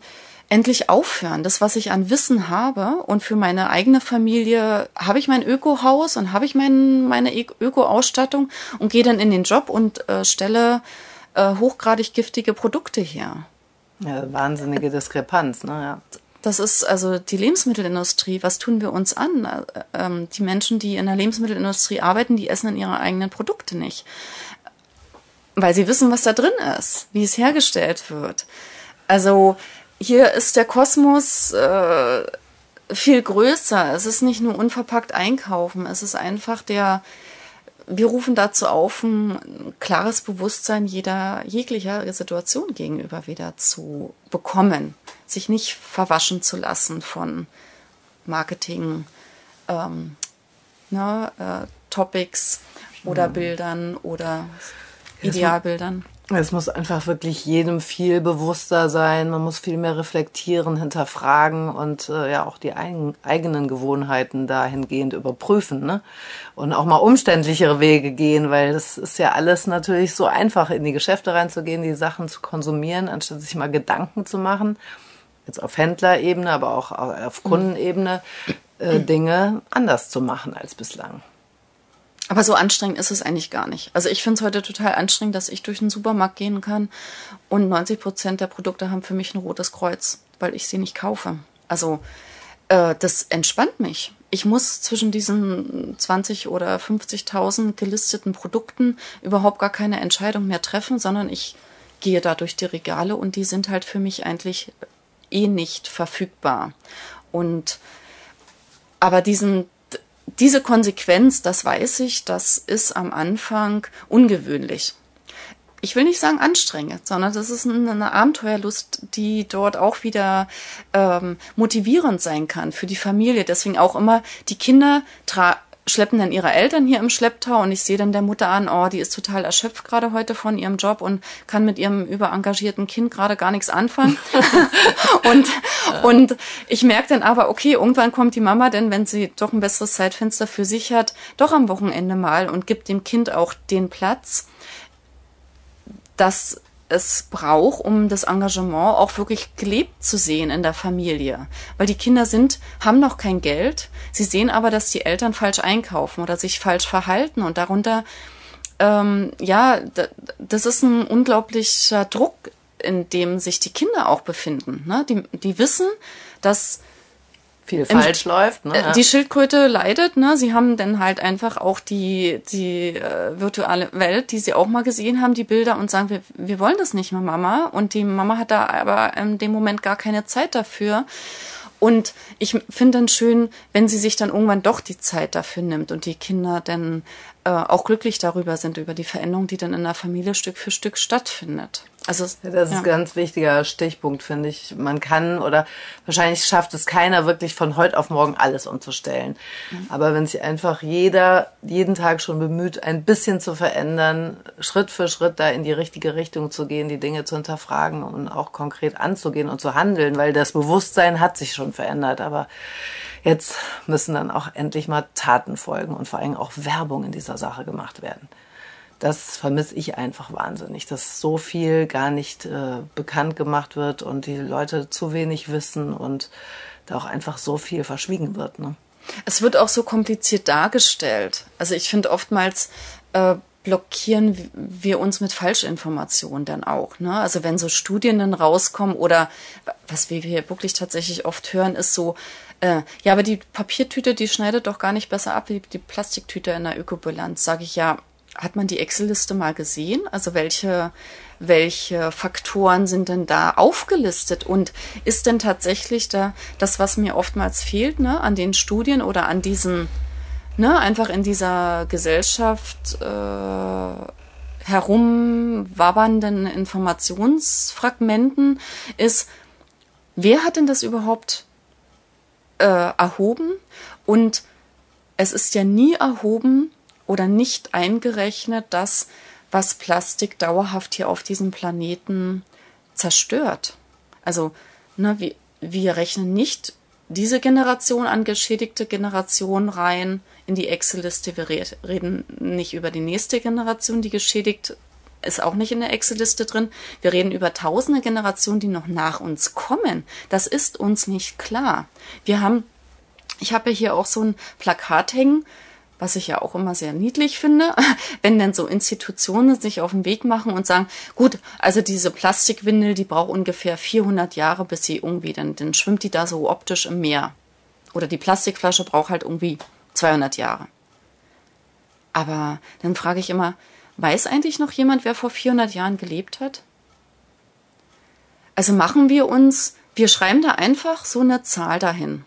endlich aufhören. Das, was ich an Wissen habe und für meine eigene Familie habe ich mein Ökohaus und habe ich mein, meine Öko-Ausstattung und gehe dann in den Job und äh, stelle äh, hochgradig giftige Produkte her. Ja, wahnsinnige Diskrepanz, ne? Ja. Das ist also die Lebensmittelindustrie. Was tun wir uns an? Äh, ähm, die Menschen, die in der Lebensmittelindustrie arbeiten, die essen in ihre eigenen Produkte nicht. Weil sie wissen, was da drin ist, wie es hergestellt wird. Also hier ist der Kosmos äh, viel größer. Es ist nicht nur unverpackt einkaufen, es ist einfach der, wir rufen dazu auf, ein klares Bewusstsein jeder jeglicher Situation gegenüber wieder zu bekommen sich nicht verwaschen zu lassen von Marketing, ähm, ne, äh, Topics oder mhm. Bildern oder Idealbildern. Es muss einfach wirklich jedem viel bewusster sein. Man muss viel mehr reflektieren, hinterfragen und äh, ja auch die eigen, eigenen Gewohnheiten dahingehend überprüfen. Ne? Und auch mal umständlichere Wege gehen, weil das ist ja alles natürlich so einfach, in die Geschäfte reinzugehen, die Sachen zu konsumieren, anstatt sich mal Gedanken zu machen jetzt auf Händlerebene, aber auch auf Kundenebene, äh, Dinge anders zu machen als bislang. Aber so anstrengend ist es eigentlich gar nicht. Also ich finde es heute total anstrengend, dass ich durch den Supermarkt gehen kann und 90 Prozent der Produkte haben für mich ein rotes Kreuz, weil ich sie nicht kaufe. Also äh, das entspannt mich. Ich muss zwischen diesen 20 oder 50.000 gelisteten Produkten überhaupt gar keine Entscheidung mehr treffen, sondern ich gehe da durch die Regale und die sind halt für mich eigentlich eh nicht verfügbar. Und aber diesen diese Konsequenz, das weiß ich, das ist am Anfang ungewöhnlich. Ich will nicht sagen anstrengend, sondern das ist eine Abenteuerlust, die dort auch wieder ähm, motivierend sein kann für die Familie. Deswegen auch immer die Kinder schleppen dann ihre Eltern hier im Schlepptau und ich sehe dann der Mutter an, oh, die ist total erschöpft gerade heute von ihrem Job und kann mit ihrem überengagierten Kind gerade gar nichts anfangen. und, und ich merke dann aber, okay, irgendwann kommt die Mama denn, wenn sie doch ein besseres Zeitfenster für sich hat, doch am Wochenende mal und gibt dem Kind auch den Platz, dass es braucht, um das Engagement auch wirklich gelebt zu sehen in der Familie. Weil die Kinder sind, haben noch kein Geld. Sie sehen aber, dass die Eltern falsch einkaufen oder sich falsch verhalten und darunter, ähm, ja, das ist ein unglaublicher Druck, in dem sich die Kinder auch befinden. Ne? Die, die wissen, dass viel falsch Im, läuft. Ne? Äh, die Schildkröte leidet, ne? Sie haben dann halt einfach auch die, die äh, virtuelle Welt, die sie auch mal gesehen haben, die Bilder und sagen, wir, wir wollen das nicht mehr, Mama. Und die Mama hat da aber in dem Moment gar keine Zeit dafür. Und ich finde dann schön, wenn sie sich dann irgendwann doch die Zeit dafür nimmt und die Kinder dann äh, auch glücklich darüber sind, über die Veränderung, die dann in der Familie Stück für Stück stattfindet. Also ja, das ist ja. ein ganz wichtiger Stichpunkt, finde ich. Man kann oder wahrscheinlich schafft es keiner wirklich von heute auf morgen alles umzustellen. Mhm. Aber wenn sich einfach jeder jeden Tag schon bemüht, ein bisschen zu verändern, Schritt für Schritt da in die richtige Richtung zu gehen, die Dinge zu hinterfragen und auch konkret anzugehen und zu handeln, weil das Bewusstsein hat sich schon verändert. Aber jetzt müssen dann auch endlich mal Taten folgen und vor allem auch Werbung in dieser Sache gemacht werden das vermisse ich einfach wahnsinnig, dass so viel gar nicht äh, bekannt gemacht wird und die Leute zu wenig wissen und da auch einfach so viel verschwiegen wird. Ne? Es wird auch so kompliziert dargestellt. Also ich finde oftmals äh, blockieren wir uns mit Falschinformationen dann auch. Ne? Also wenn so Studien dann rauskommen oder was wir hier wirklich tatsächlich oft hören, ist so, äh, ja, aber die Papiertüte, die schneidet doch gar nicht besser ab wie die Plastiktüte in der Ökobilanz. Sage ich ja, hat man die Excel-Liste mal gesehen? Also welche, welche Faktoren sind denn da aufgelistet? Und ist denn tatsächlich da das, was mir oftmals fehlt, ne, an den Studien oder an diesen, ne, einfach in dieser Gesellschaft äh, herumwabbernden Informationsfragmenten, ist, wer hat denn das überhaupt äh, erhoben? Und es ist ja nie erhoben, oder nicht eingerechnet das, was Plastik dauerhaft hier auf diesem Planeten zerstört. Also ne, wir, wir rechnen nicht diese Generation an geschädigte Generation rein in die Excel-Liste. Wir reden nicht über die nächste Generation, die geschädigt ist auch nicht in der Excel-Liste drin. Wir reden über tausende Generationen, die noch nach uns kommen. Das ist uns nicht klar. Wir haben, ich habe hier auch so ein Plakat hängen, was ich ja auch immer sehr niedlich finde, wenn dann so Institutionen sich auf den Weg machen und sagen, gut, also diese Plastikwindel, die braucht ungefähr 400 Jahre, bis sie irgendwie, dann, dann schwimmt die da so optisch im Meer. Oder die Plastikflasche braucht halt irgendwie 200 Jahre. Aber dann frage ich immer, weiß eigentlich noch jemand, wer vor 400 Jahren gelebt hat? Also machen wir uns, wir schreiben da einfach so eine Zahl dahin.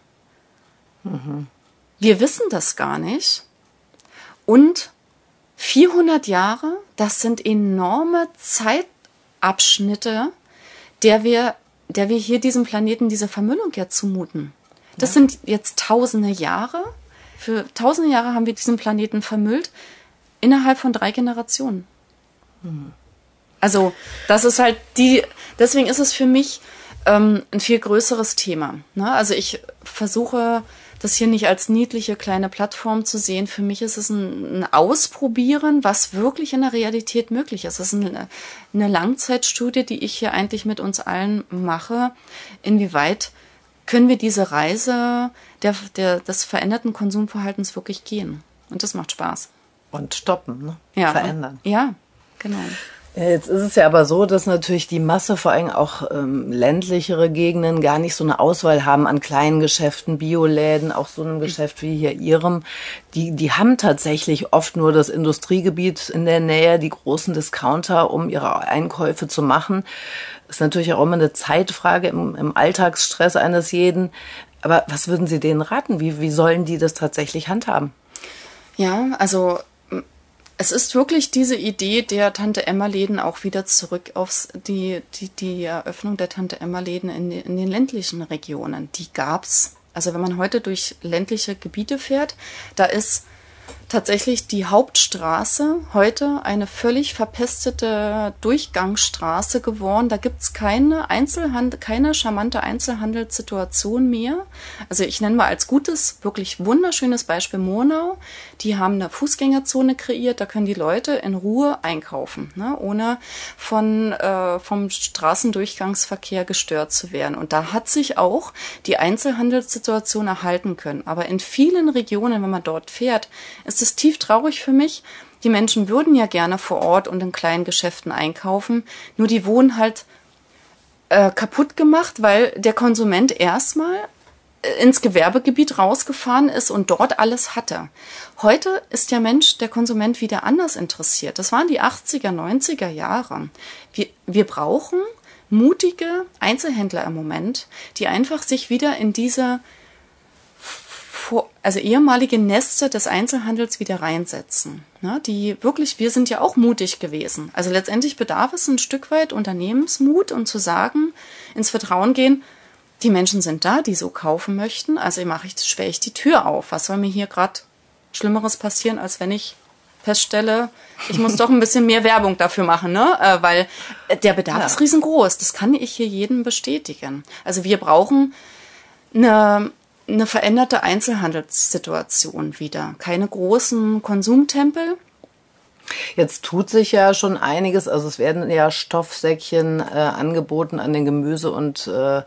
Mhm. Wir wissen das gar nicht. Und 400 Jahre, das sind enorme Zeitabschnitte, der wir, der wir hier diesem Planeten diese Vermüllung ja zumuten. Das ja. sind jetzt tausende Jahre. Für tausende Jahre haben wir diesen Planeten vermüllt innerhalb von drei Generationen. Mhm. Also, das ist halt die, deswegen ist es für mich ähm, ein viel größeres Thema. Ne? Also ich versuche das hier nicht als niedliche kleine Plattform zu sehen. Für mich ist es ein, ein Ausprobieren, was wirklich in der Realität möglich ist. Es ist eine, eine Langzeitstudie, die ich hier eigentlich mit uns allen mache. Inwieweit können wir diese Reise der, der, des veränderten Konsumverhaltens wirklich gehen? Und das macht Spaß. Und stoppen, ne? Ja. Verändern. Ja, genau. Jetzt ist es ja aber so, dass natürlich die Masse, vor allem auch ähm, ländlichere Gegenden, gar nicht so eine Auswahl haben an kleinen Geschäften, Bioläden, auch so einem Geschäft wie hier Ihrem. Die, die haben tatsächlich oft nur das Industriegebiet in der Nähe, die großen Discounter, um ihre Einkäufe zu machen. Das ist natürlich auch immer eine Zeitfrage im, im Alltagsstress eines jeden. Aber was würden Sie denen raten? Wie, wie sollen die das tatsächlich handhaben? Ja, also es ist wirklich diese Idee der Tante Emma Läden auch wieder zurück aufs die die die Eröffnung der Tante Emma Läden in, in den ländlichen Regionen. Die gab's. Also wenn man heute durch ländliche Gebiete fährt, da ist tatsächlich die Hauptstraße heute eine völlig verpestete Durchgangsstraße geworden. Da gibt's keine Einzelhandel, keine charmante Einzelhandelssituation mehr. Also ich nenne mal als gutes, wirklich wunderschönes Beispiel Monau. Die haben eine Fußgängerzone kreiert, da können die Leute in Ruhe einkaufen, ne, ohne von, äh, vom Straßendurchgangsverkehr gestört zu werden. Und da hat sich auch die Einzelhandelssituation erhalten können. Aber in vielen Regionen, wenn man dort fährt, ist es tief traurig für mich. Die Menschen würden ja gerne vor Ort und in kleinen Geschäften einkaufen, nur die wohnen halt äh, kaputt gemacht, weil der Konsument erstmal äh, ins Gewerbegebiet rausgefahren ist und dort alles hatte. Heute ist der Mensch, der Konsument wieder anders interessiert. Das waren die 80er, 90er Jahre. Wir, wir brauchen mutige Einzelhändler im Moment, die einfach sich wieder in diese also ehemalige Nester des Einzelhandels wieder reinsetzen. Ne, die wirklich, wir sind ja auch mutig gewesen. Also letztendlich bedarf es ein Stück weit Unternehmensmut und zu sagen, ins Vertrauen gehen, die Menschen sind da, die so kaufen möchten, also mache ich, sperre ich die Tür auf. Was soll mir hier gerade Schlimmeres passieren, als wenn ich feststelle, ich muss doch ein bisschen mehr Werbung dafür machen, ne? Äh, weil der Bedarf ja. ist riesengroß. Das kann ich hier jedem bestätigen. Also wir brauchen eine, eine veränderte Einzelhandelssituation wieder. Keine großen Konsumtempel. Jetzt tut sich ja schon einiges. Also es werden ja Stoffsäckchen äh, angeboten an den Gemüse- und äh,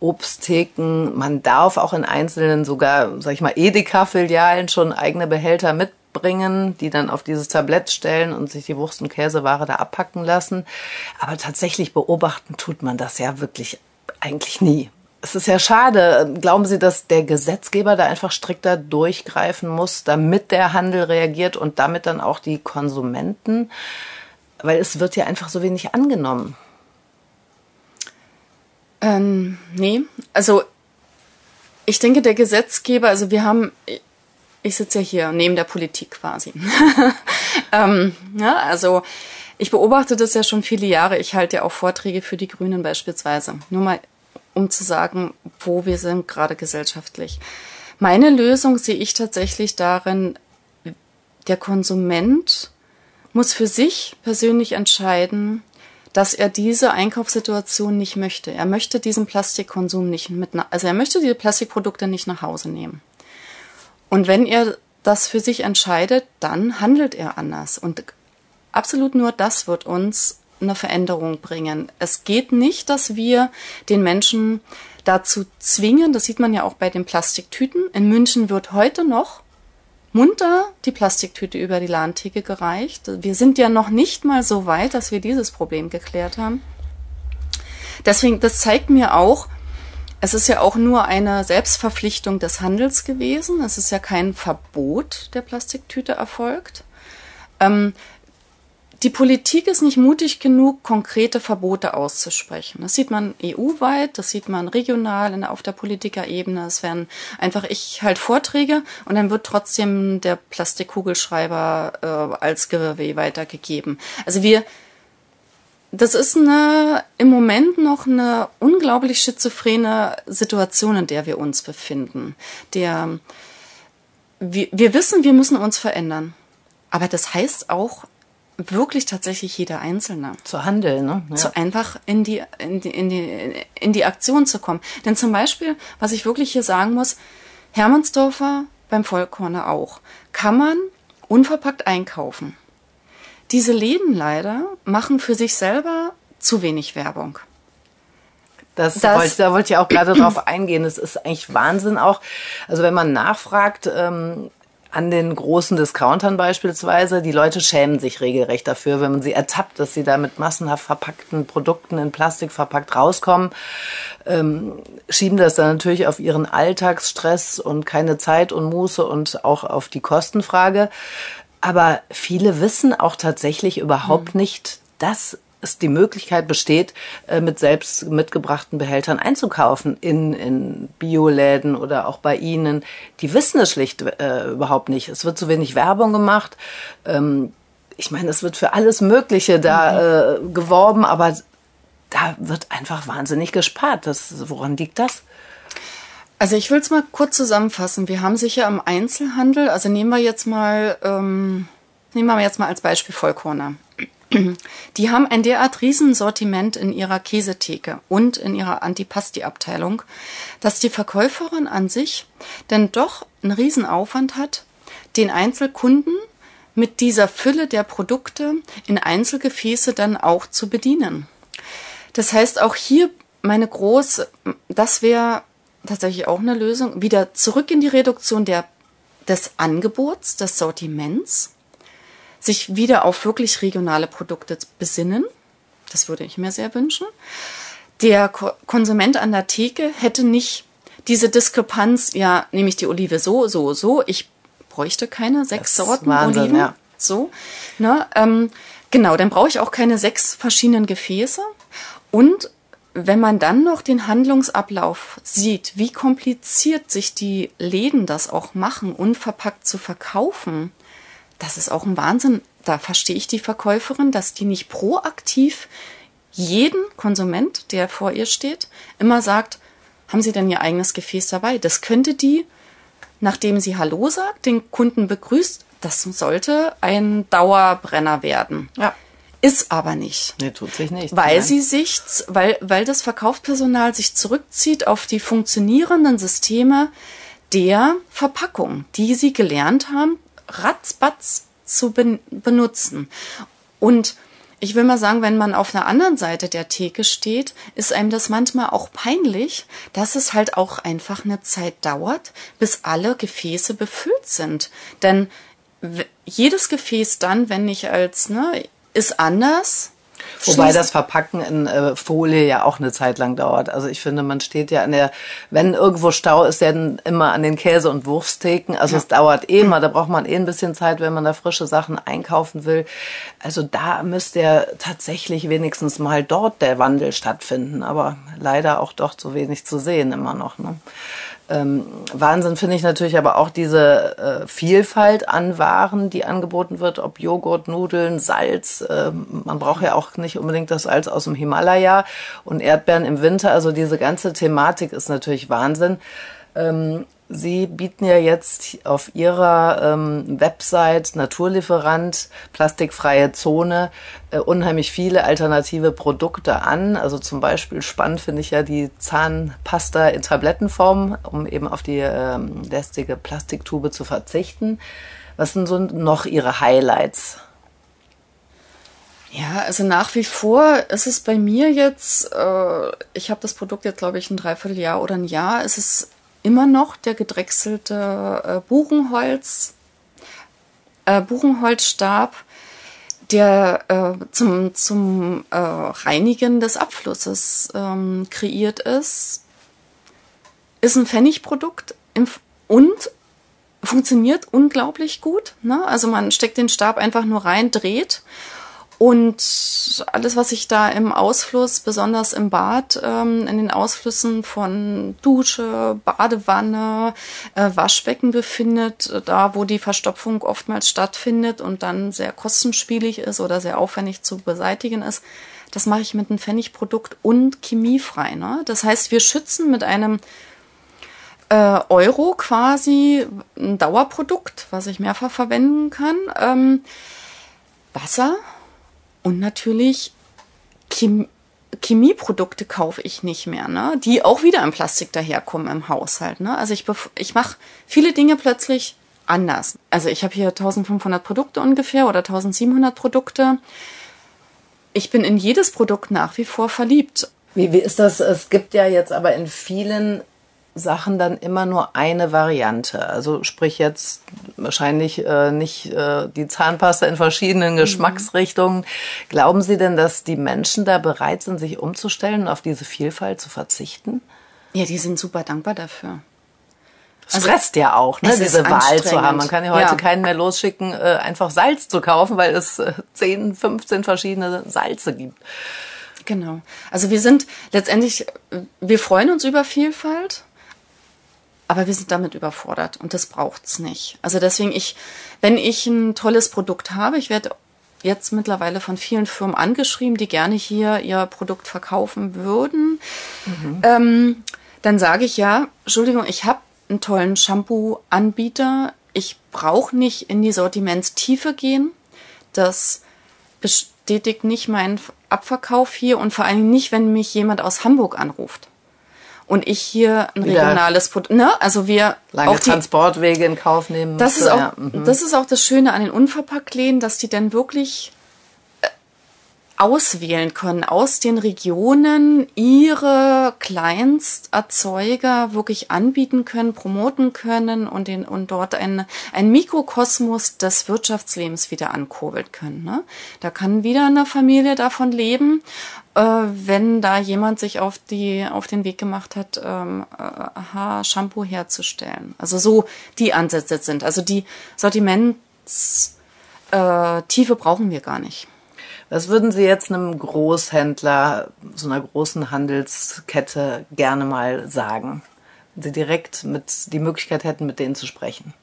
Obsttheken. Man darf auch in einzelnen sogar, sag ich mal, Edeka-Filialen schon eigene Behälter mitbringen, die dann auf dieses Tablett stellen und sich die Wurst- und Käseware da abpacken lassen. Aber tatsächlich beobachten tut man das ja wirklich eigentlich nie. Es ist ja schade. Glauben Sie, dass der Gesetzgeber da einfach strikter durchgreifen muss, damit der Handel reagiert und damit dann auch die Konsumenten? Weil es wird ja einfach so wenig angenommen. Ähm, nee, also ich denke, der Gesetzgeber, also wir haben, ich sitze ja hier neben der Politik quasi. ähm, ja, also ich beobachte das ja schon viele Jahre. Ich halte ja auch Vorträge für die Grünen beispielsweise. Nur mal, um zu sagen, wo wir sind gerade gesellschaftlich. Meine Lösung sehe ich tatsächlich darin, der Konsument muss für sich persönlich entscheiden, dass er diese Einkaufssituation nicht möchte. Er möchte diesen Plastikkonsum nicht mit, also er möchte diese Plastikprodukte nicht nach Hause nehmen. Und wenn er das für sich entscheidet, dann handelt er anders. Und absolut nur das wird uns eine Veränderung bringen. Es geht nicht, dass wir den Menschen dazu zwingen, das sieht man ja auch bei den Plastiktüten. In München wird heute noch munter die Plastiktüte über die Ladentheke gereicht. Wir sind ja noch nicht mal so weit, dass wir dieses Problem geklärt haben. Deswegen, das zeigt mir auch, es ist ja auch nur eine Selbstverpflichtung des Handels gewesen. Es ist ja kein Verbot der Plastiktüte erfolgt. Ähm, die Politik ist nicht mutig genug, konkrete Verbote auszusprechen. Das sieht man EU-weit, das sieht man regional auf der Politikerebene. Es werden einfach ich halt Vorträge und dann wird trotzdem der Plastikkugelschreiber äh, als Giveaway weitergegeben. Also wir, das ist eine, im Moment noch eine unglaublich schizophrene Situation, in der wir uns befinden. Der, wir, wir wissen, wir müssen uns verändern. Aber das heißt auch, wirklich tatsächlich jeder Einzelne. Zu handeln, ne? Ja. Zu einfach in die, in die, in die, in die Aktion zu kommen. Denn zum Beispiel, was ich wirklich hier sagen muss, Hermannsdorfer beim Vollkorner auch, kann man unverpackt einkaufen. Diese Läden leider machen für sich selber zu wenig Werbung. Das, das wollte, da wollte ich auch gerade drauf eingehen. Es ist eigentlich Wahnsinn auch. Also wenn man nachfragt, ähm, an den großen Discountern beispielsweise. Die Leute schämen sich regelrecht dafür, wenn man sie ertappt, dass sie da mit massenhaft verpackten Produkten in Plastik verpackt rauskommen. Ähm, schieben das dann natürlich auf ihren Alltagsstress und keine Zeit und Muße und auch auf die Kostenfrage. Aber viele wissen auch tatsächlich überhaupt mhm. nicht, dass es die Möglichkeit besteht, äh, mit selbst mitgebrachten Behältern einzukaufen in, in Bioläden oder auch bei Ihnen. Die wissen es schlicht äh, überhaupt nicht. Es wird zu wenig Werbung gemacht. Ähm, ich meine, es wird für alles Mögliche da mhm. äh, geworben, aber da wird einfach wahnsinnig gespart. Das, woran liegt das? Also ich will es mal kurz zusammenfassen. Wir haben sicher im Einzelhandel, also nehmen wir jetzt mal, ähm, nehmen wir jetzt mal als Beispiel Vollkorner. Die haben ein derart Riesensortiment in ihrer Käsetheke und in ihrer Antipasti-Abteilung, dass die Verkäuferin an sich denn doch einen Riesenaufwand hat, den Einzelkunden mit dieser Fülle der Produkte in Einzelgefäße dann auch zu bedienen. Das heißt, auch hier meine große, das wäre tatsächlich auch eine Lösung, wieder zurück in die Reduktion der, des Angebots, des Sortiments sich wieder auf wirklich regionale Produkte besinnen. Das würde ich mir sehr wünschen. Der Ko Konsument an der Theke hätte nicht diese Diskrepanz, ja, nehme ich die Olive so, so, so. Ich bräuchte keine sechs Sorten Wahnsinn, Oliven. Ja. So. Ne, ähm, genau, dann brauche ich auch keine sechs verschiedenen Gefäße. Und wenn man dann noch den Handlungsablauf sieht, wie kompliziert sich die Läden das auch machen, unverpackt zu verkaufen, das ist auch ein Wahnsinn. Da verstehe ich die Verkäuferin, dass die nicht proaktiv jeden Konsument, der vor ihr steht, immer sagt, haben Sie denn Ihr eigenes Gefäß dabei? Das könnte die, nachdem sie Hallo sagt, den Kunden begrüßt, das sollte ein Dauerbrenner werden. Ja. Ist aber nicht. Nee, tut sich nicht. Weil nein. sie sich, weil, weil das Verkaufspersonal sich zurückzieht auf die funktionierenden Systeme der Verpackung, die sie gelernt haben, ratzbatz zu ben benutzen. Und ich will mal sagen, wenn man auf einer anderen Seite der Theke steht, ist einem das manchmal auch peinlich, dass es halt auch einfach eine Zeit dauert, bis alle Gefäße befüllt sind. Denn jedes Gefäß dann, wenn ich als, ne, ist anders. Wobei das Verpacken in äh, Folie ja auch eine Zeit lang dauert. Also ich finde, man steht ja an der, wenn irgendwo Stau ist, dann immer an den Käse- und Wurfstheken. Also ja. es dauert eh mal, da braucht man eh ein bisschen Zeit, wenn man da frische Sachen einkaufen will. Also da müsste ja tatsächlich wenigstens mal dort der Wandel stattfinden. Aber leider auch doch zu wenig zu sehen immer noch. Ne? Ähm, Wahnsinn finde ich natürlich aber auch diese äh, Vielfalt an Waren, die angeboten wird, ob Joghurt, Nudeln, Salz. Äh, man braucht ja auch nicht unbedingt das Salz aus dem Himalaya und Erdbeeren im Winter. Also diese ganze Thematik ist natürlich Wahnsinn. Ähm, Sie bieten ja jetzt auf Ihrer ähm, Website Naturlieferant, plastikfreie Zone, äh, unheimlich viele alternative Produkte an. Also zum Beispiel spannend finde ich ja die Zahnpasta in Tablettenform, um eben auf die ähm, lästige Plastiktube zu verzichten. Was sind so noch Ihre Highlights? Ja, also nach wie vor ist es bei mir jetzt, äh, ich habe das Produkt jetzt, glaube ich, ein Dreivierteljahr oder ein Jahr, ist es immer noch der gedrechselte äh, Buchenholz, äh, Buchenholzstab, der äh, zum, zum äh, Reinigen des Abflusses ähm, kreiert ist. Ist ein Pfennigprodukt im, und funktioniert unglaublich gut. Ne? Also man steckt den Stab einfach nur rein, dreht und alles, was sich da im Ausfluss, besonders im Bad, ähm, in den Ausflüssen von Dusche, Badewanne, äh, Waschbecken befindet, da wo die Verstopfung oftmals stattfindet und dann sehr kostenspielig ist oder sehr aufwendig zu beseitigen ist, das mache ich mit einem Pfennigprodukt und chemiefrei. Ne? Das heißt, wir schützen mit einem äh, Euro quasi ein Dauerprodukt, was ich mehrfach verwenden kann. Ähm, Wasser, und natürlich Chem Chemieprodukte kaufe ich nicht mehr, ne? die auch wieder im Plastik daherkommen im Haushalt. Ne? Also ich, ich mache viele Dinge plötzlich anders. Also ich habe hier 1500 Produkte ungefähr oder 1700 Produkte. Ich bin in jedes Produkt nach wie vor verliebt. Wie, wie ist das? Es gibt ja jetzt aber in vielen Sachen dann immer nur eine Variante. Also sprich jetzt wahrscheinlich äh, nicht äh, die Zahnpasta in verschiedenen mhm. Geschmacksrichtungen. Glauben Sie denn, dass die Menschen da bereit sind, sich umzustellen und auf diese Vielfalt zu verzichten? Ja, die sind super dankbar dafür. Es also, stresst ja auch, ne, diese Wahl zu haben. Man kann ja heute ja. keinen mehr losschicken, äh, einfach Salz zu kaufen, weil es äh, 10, 15 verschiedene Salze gibt. Genau. Also wir sind letztendlich, wir freuen uns über Vielfalt aber wir sind damit überfordert und das braucht's nicht. Also deswegen ich, wenn ich ein tolles Produkt habe, ich werde jetzt mittlerweile von vielen Firmen angeschrieben, die gerne hier ihr Produkt verkaufen würden, mhm. ähm, dann sage ich ja, Entschuldigung, ich habe einen tollen Shampoo-Anbieter, ich brauche nicht in die Sortimentstiefe gehen. Das bestätigt nicht meinen Abverkauf hier und vor allem nicht, wenn mich jemand aus Hamburg anruft und ich hier ein Wieder regionales Produkt. Ne? Also wir lange auch die, Transportwege in Kauf nehmen. Das ist auch, ja. mhm. das ist auch das Schöne an den Unverpacktläden, dass die dann wirklich äh, auswählen können aus den Regionen ihre Kleinsterzeuger wirklich anbieten können, promoten können und, den, und dort ein, ein Mikrokosmos des Wirtschaftslebens wieder ankurbeln können. Ne? Da kann wieder eine Familie davon leben wenn da jemand sich auf die auf den Weg gemacht hat, ähm, äh, Haarshampoo herzustellen. Also so die Ansätze sind. Also die Sortimentstiefe äh, brauchen wir gar nicht. Was würden Sie jetzt einem Großhändler, so einer großen Handelskette gerne mal sagen? Wenn Sie direkt mit die Möglichkeit hätten, mit denen zu sprechen.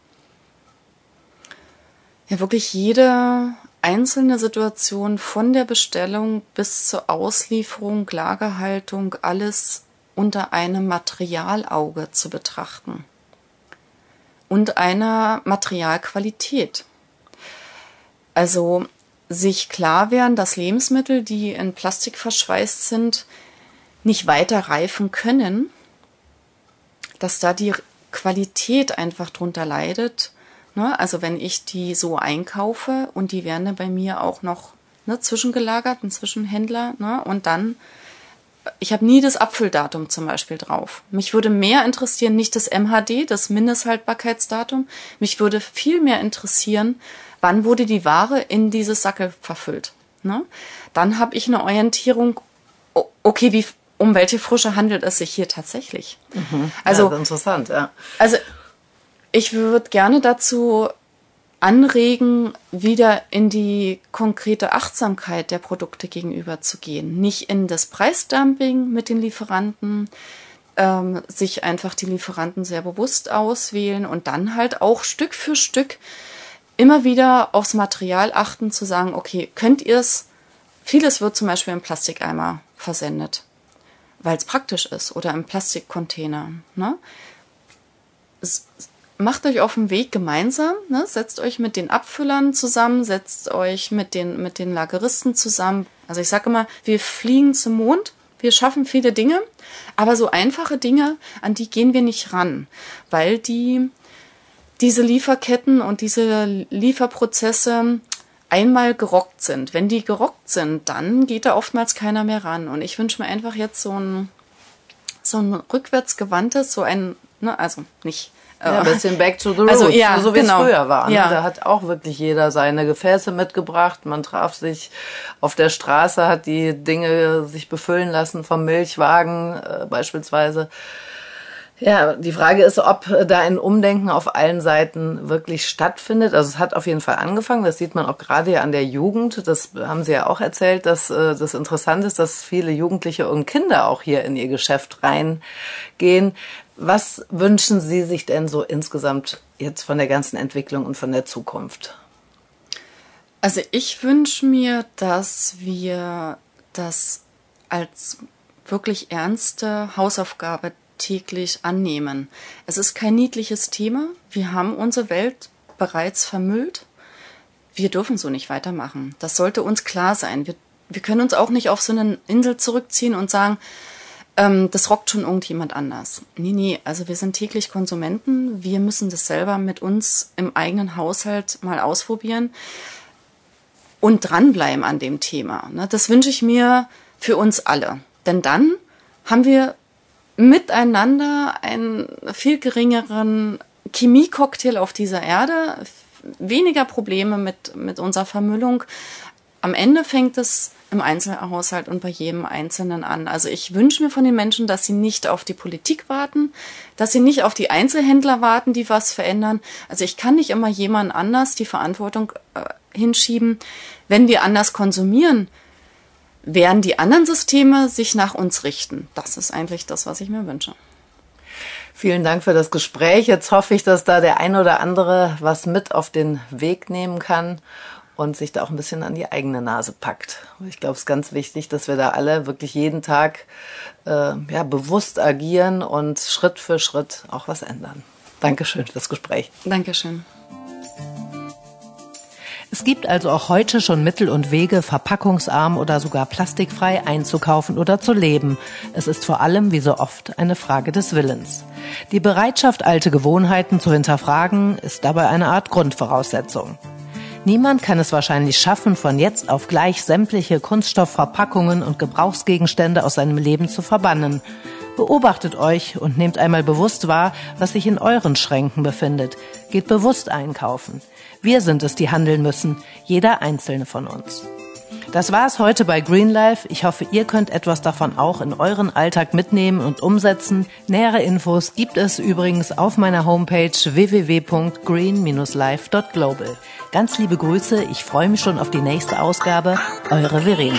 Ja, wirklich jede einzelne Situation von der Bestellung bis zur Auslieferung, Lagerhaltung, alles unter einem Materialauge zu betrachten und einer Materialqualität. Also sich klar werden, dass Lebensmittel, die in Plastik verschweißt sind, nicht weiter reifen können, dass da die Qualität einfach drunter leidet. Ne? Also wenn ich die so einkaufe und die werden dann bei mir auch noch ne, zwischengelagert, ein Zwischenhändler, ne? und dann ich habe nie das Abfülldatum zum Beispiel drauf. Mich würde mehr interessieren, nicht das MHD, das Mindesthaltbarkeitsdatum. Mich würde viel mehr interessieren, wann wurde die Ware in dieses Sackel verfüllt. Ne? Dann habe ich eine Orientierung, okay, wie, um welche Frische handelt es sich hier tatsächlich? Mhm. Also ja, interessant, ja. Also ich würde gerne dazu anregen, wieder in die konkrete Achtsamkeit der Produkte gegenüber zu gehen. Nicht in das Preisdumping mit den Lieferanten, ähm, sich einfach die Lieferanten sehr bewusst auswählen und dann halt auch Stück für Stück immer wieder aufs Material achten, zu sagen, okay, könnt ihr es, vieles wird zum Beispiel im Plastikeimer versendet, weil es praktisch ist oder im Plastikcontainer. Ne? Macht euch auf den Weg gemeinsam, ne? setzt euch mit den Abfüllern zusammen, setzt euch mit den, mit den Lageristen zusammen. Also ich sage immer, wir fliegen zum Mond, wir schaffen viele Dinge, aber so einfache Dinge, an die gehen wir nicht ran, weil die, diese Lieferketten und diese Lieferprozesse einmal gerockt sind. Wenn die gerockt sind, dann geht da oftmals keiner mehr ran. Und ich wünsche mir einfach jetzt so ein, so ein rückwärtsgewandtes, so ein, ne, also nicht ja, ein bisschen back to the also, roots, also, ja, so wie genau. es früher war. Ne? Ja. Da hat auch wirklich jeder seine Gefäße mitgebracht. Man traf sich auf der Straße, hat die Dinge sich befüllen lassen vom Milchwagen äh, beispielsweise. Ja, die Frage ist, ob da ein Umdenken auf allen Seiten wirklich stattfindet. Also es hat auf jeden Fall angefangen. Das sieht man auch gerade ja an der Jugend. Das haben Sie ja auch erzählt, dass äh, das interessant ist, dass viele Jugendliche und Kinder auch hier in ihr Geschäft reingehen. Was wünschen Sie sich denn so insgesamt jetzt von der ganzen Entwicklung und von der Zukunft? Also ich wünsche mir, dass wir das als wirklich ernste Hausaufgabe täglich annehmen. Es ist kein niedliches Thema. Wir haben unsere Welt bereits vermüllt. Wir dürfen so nicht weitermachen. Das sollte uns klar sein. Wir, wir können uns auch nicht auf so eine Insel zurückziehen und sagen, ähm, das rockt schon irgendjemand anders. Nee, nee, also wir sind täglich Konsumenten. Wir müssen das selber mit uns im eigenen Haushalt mal ausprobieren und dranbleiben an dem Thema. Ne? Das wünsche ich mir für uns alle. Denn dann haben wir miteinander einen viel geringeren Chemiecocktail auf dieser Erde, weniger Probleme mit, mit unserer Vermüllung. Am Ende fängt es im Einzelhaushalt und bei jedem Einzelnen an. Also ich wünsche mir von den Menschen, dass sie nicht auf die Politik warten, dass sie nicht auf die Einzelhändler warten, die was verändern. Also ich kann nicht immer jemand anders die Verantwortung äh, hinschieben. Wenn wir anders konsumieren, werden die anderen Systeme sich nach uns richten. Das ist eigentlich das, was ich mir wünsche. Vielen Dank für das Gespräch. Jetzt hoffe ich, dass da der ein oder andere was mit auf den Weg nehmen kann und sich da auch ein bisschen an die eigene Nase packt. Ich glaube, es ist ganz wichtig, dass wir da alle wirklich jeden Tag äh, ja, bewusst agieren und Schritt für Schritt auch was ändern. Dankeschön für das Gespräch. Dankeschön. Es gibt also auch heute schon Mittel und Wege, verpackungsarm oder sogar plastikfrei einzukaufen oder zu leben. Es ist vor allem, wie so oft, eine Frage des Willens. Die Bereitschaft, alte Gewohnheiten zu hinterfragen, ist dabei eine Art Grundvoraussetzung. Niemand kann es wahrscheinlich schaffen, von jetzt auf gleich sämtliche Kunststoffverpackungen und Gebrauchsgegenstände aus seinem Leben zu verbannen. Beobachtet euch und nehmt einmal bewusst wahr, was sich in euren Schränken befindet. Geht bewusst einkaufen. Wir sind es, die handeln müssen, jeder einzelne von uns. Das war's heute bei Green Life. Ich hoffe, ihr könnt etwas davon auch in euren Alltag mitnehmen und umsetzen. Nähere Infos gibt es übrigens auf meiner Homepage www.green-life.global. Ganz liebe Grüße, ich freue mich schon auf die nächste Ausgabe. Eure Verena.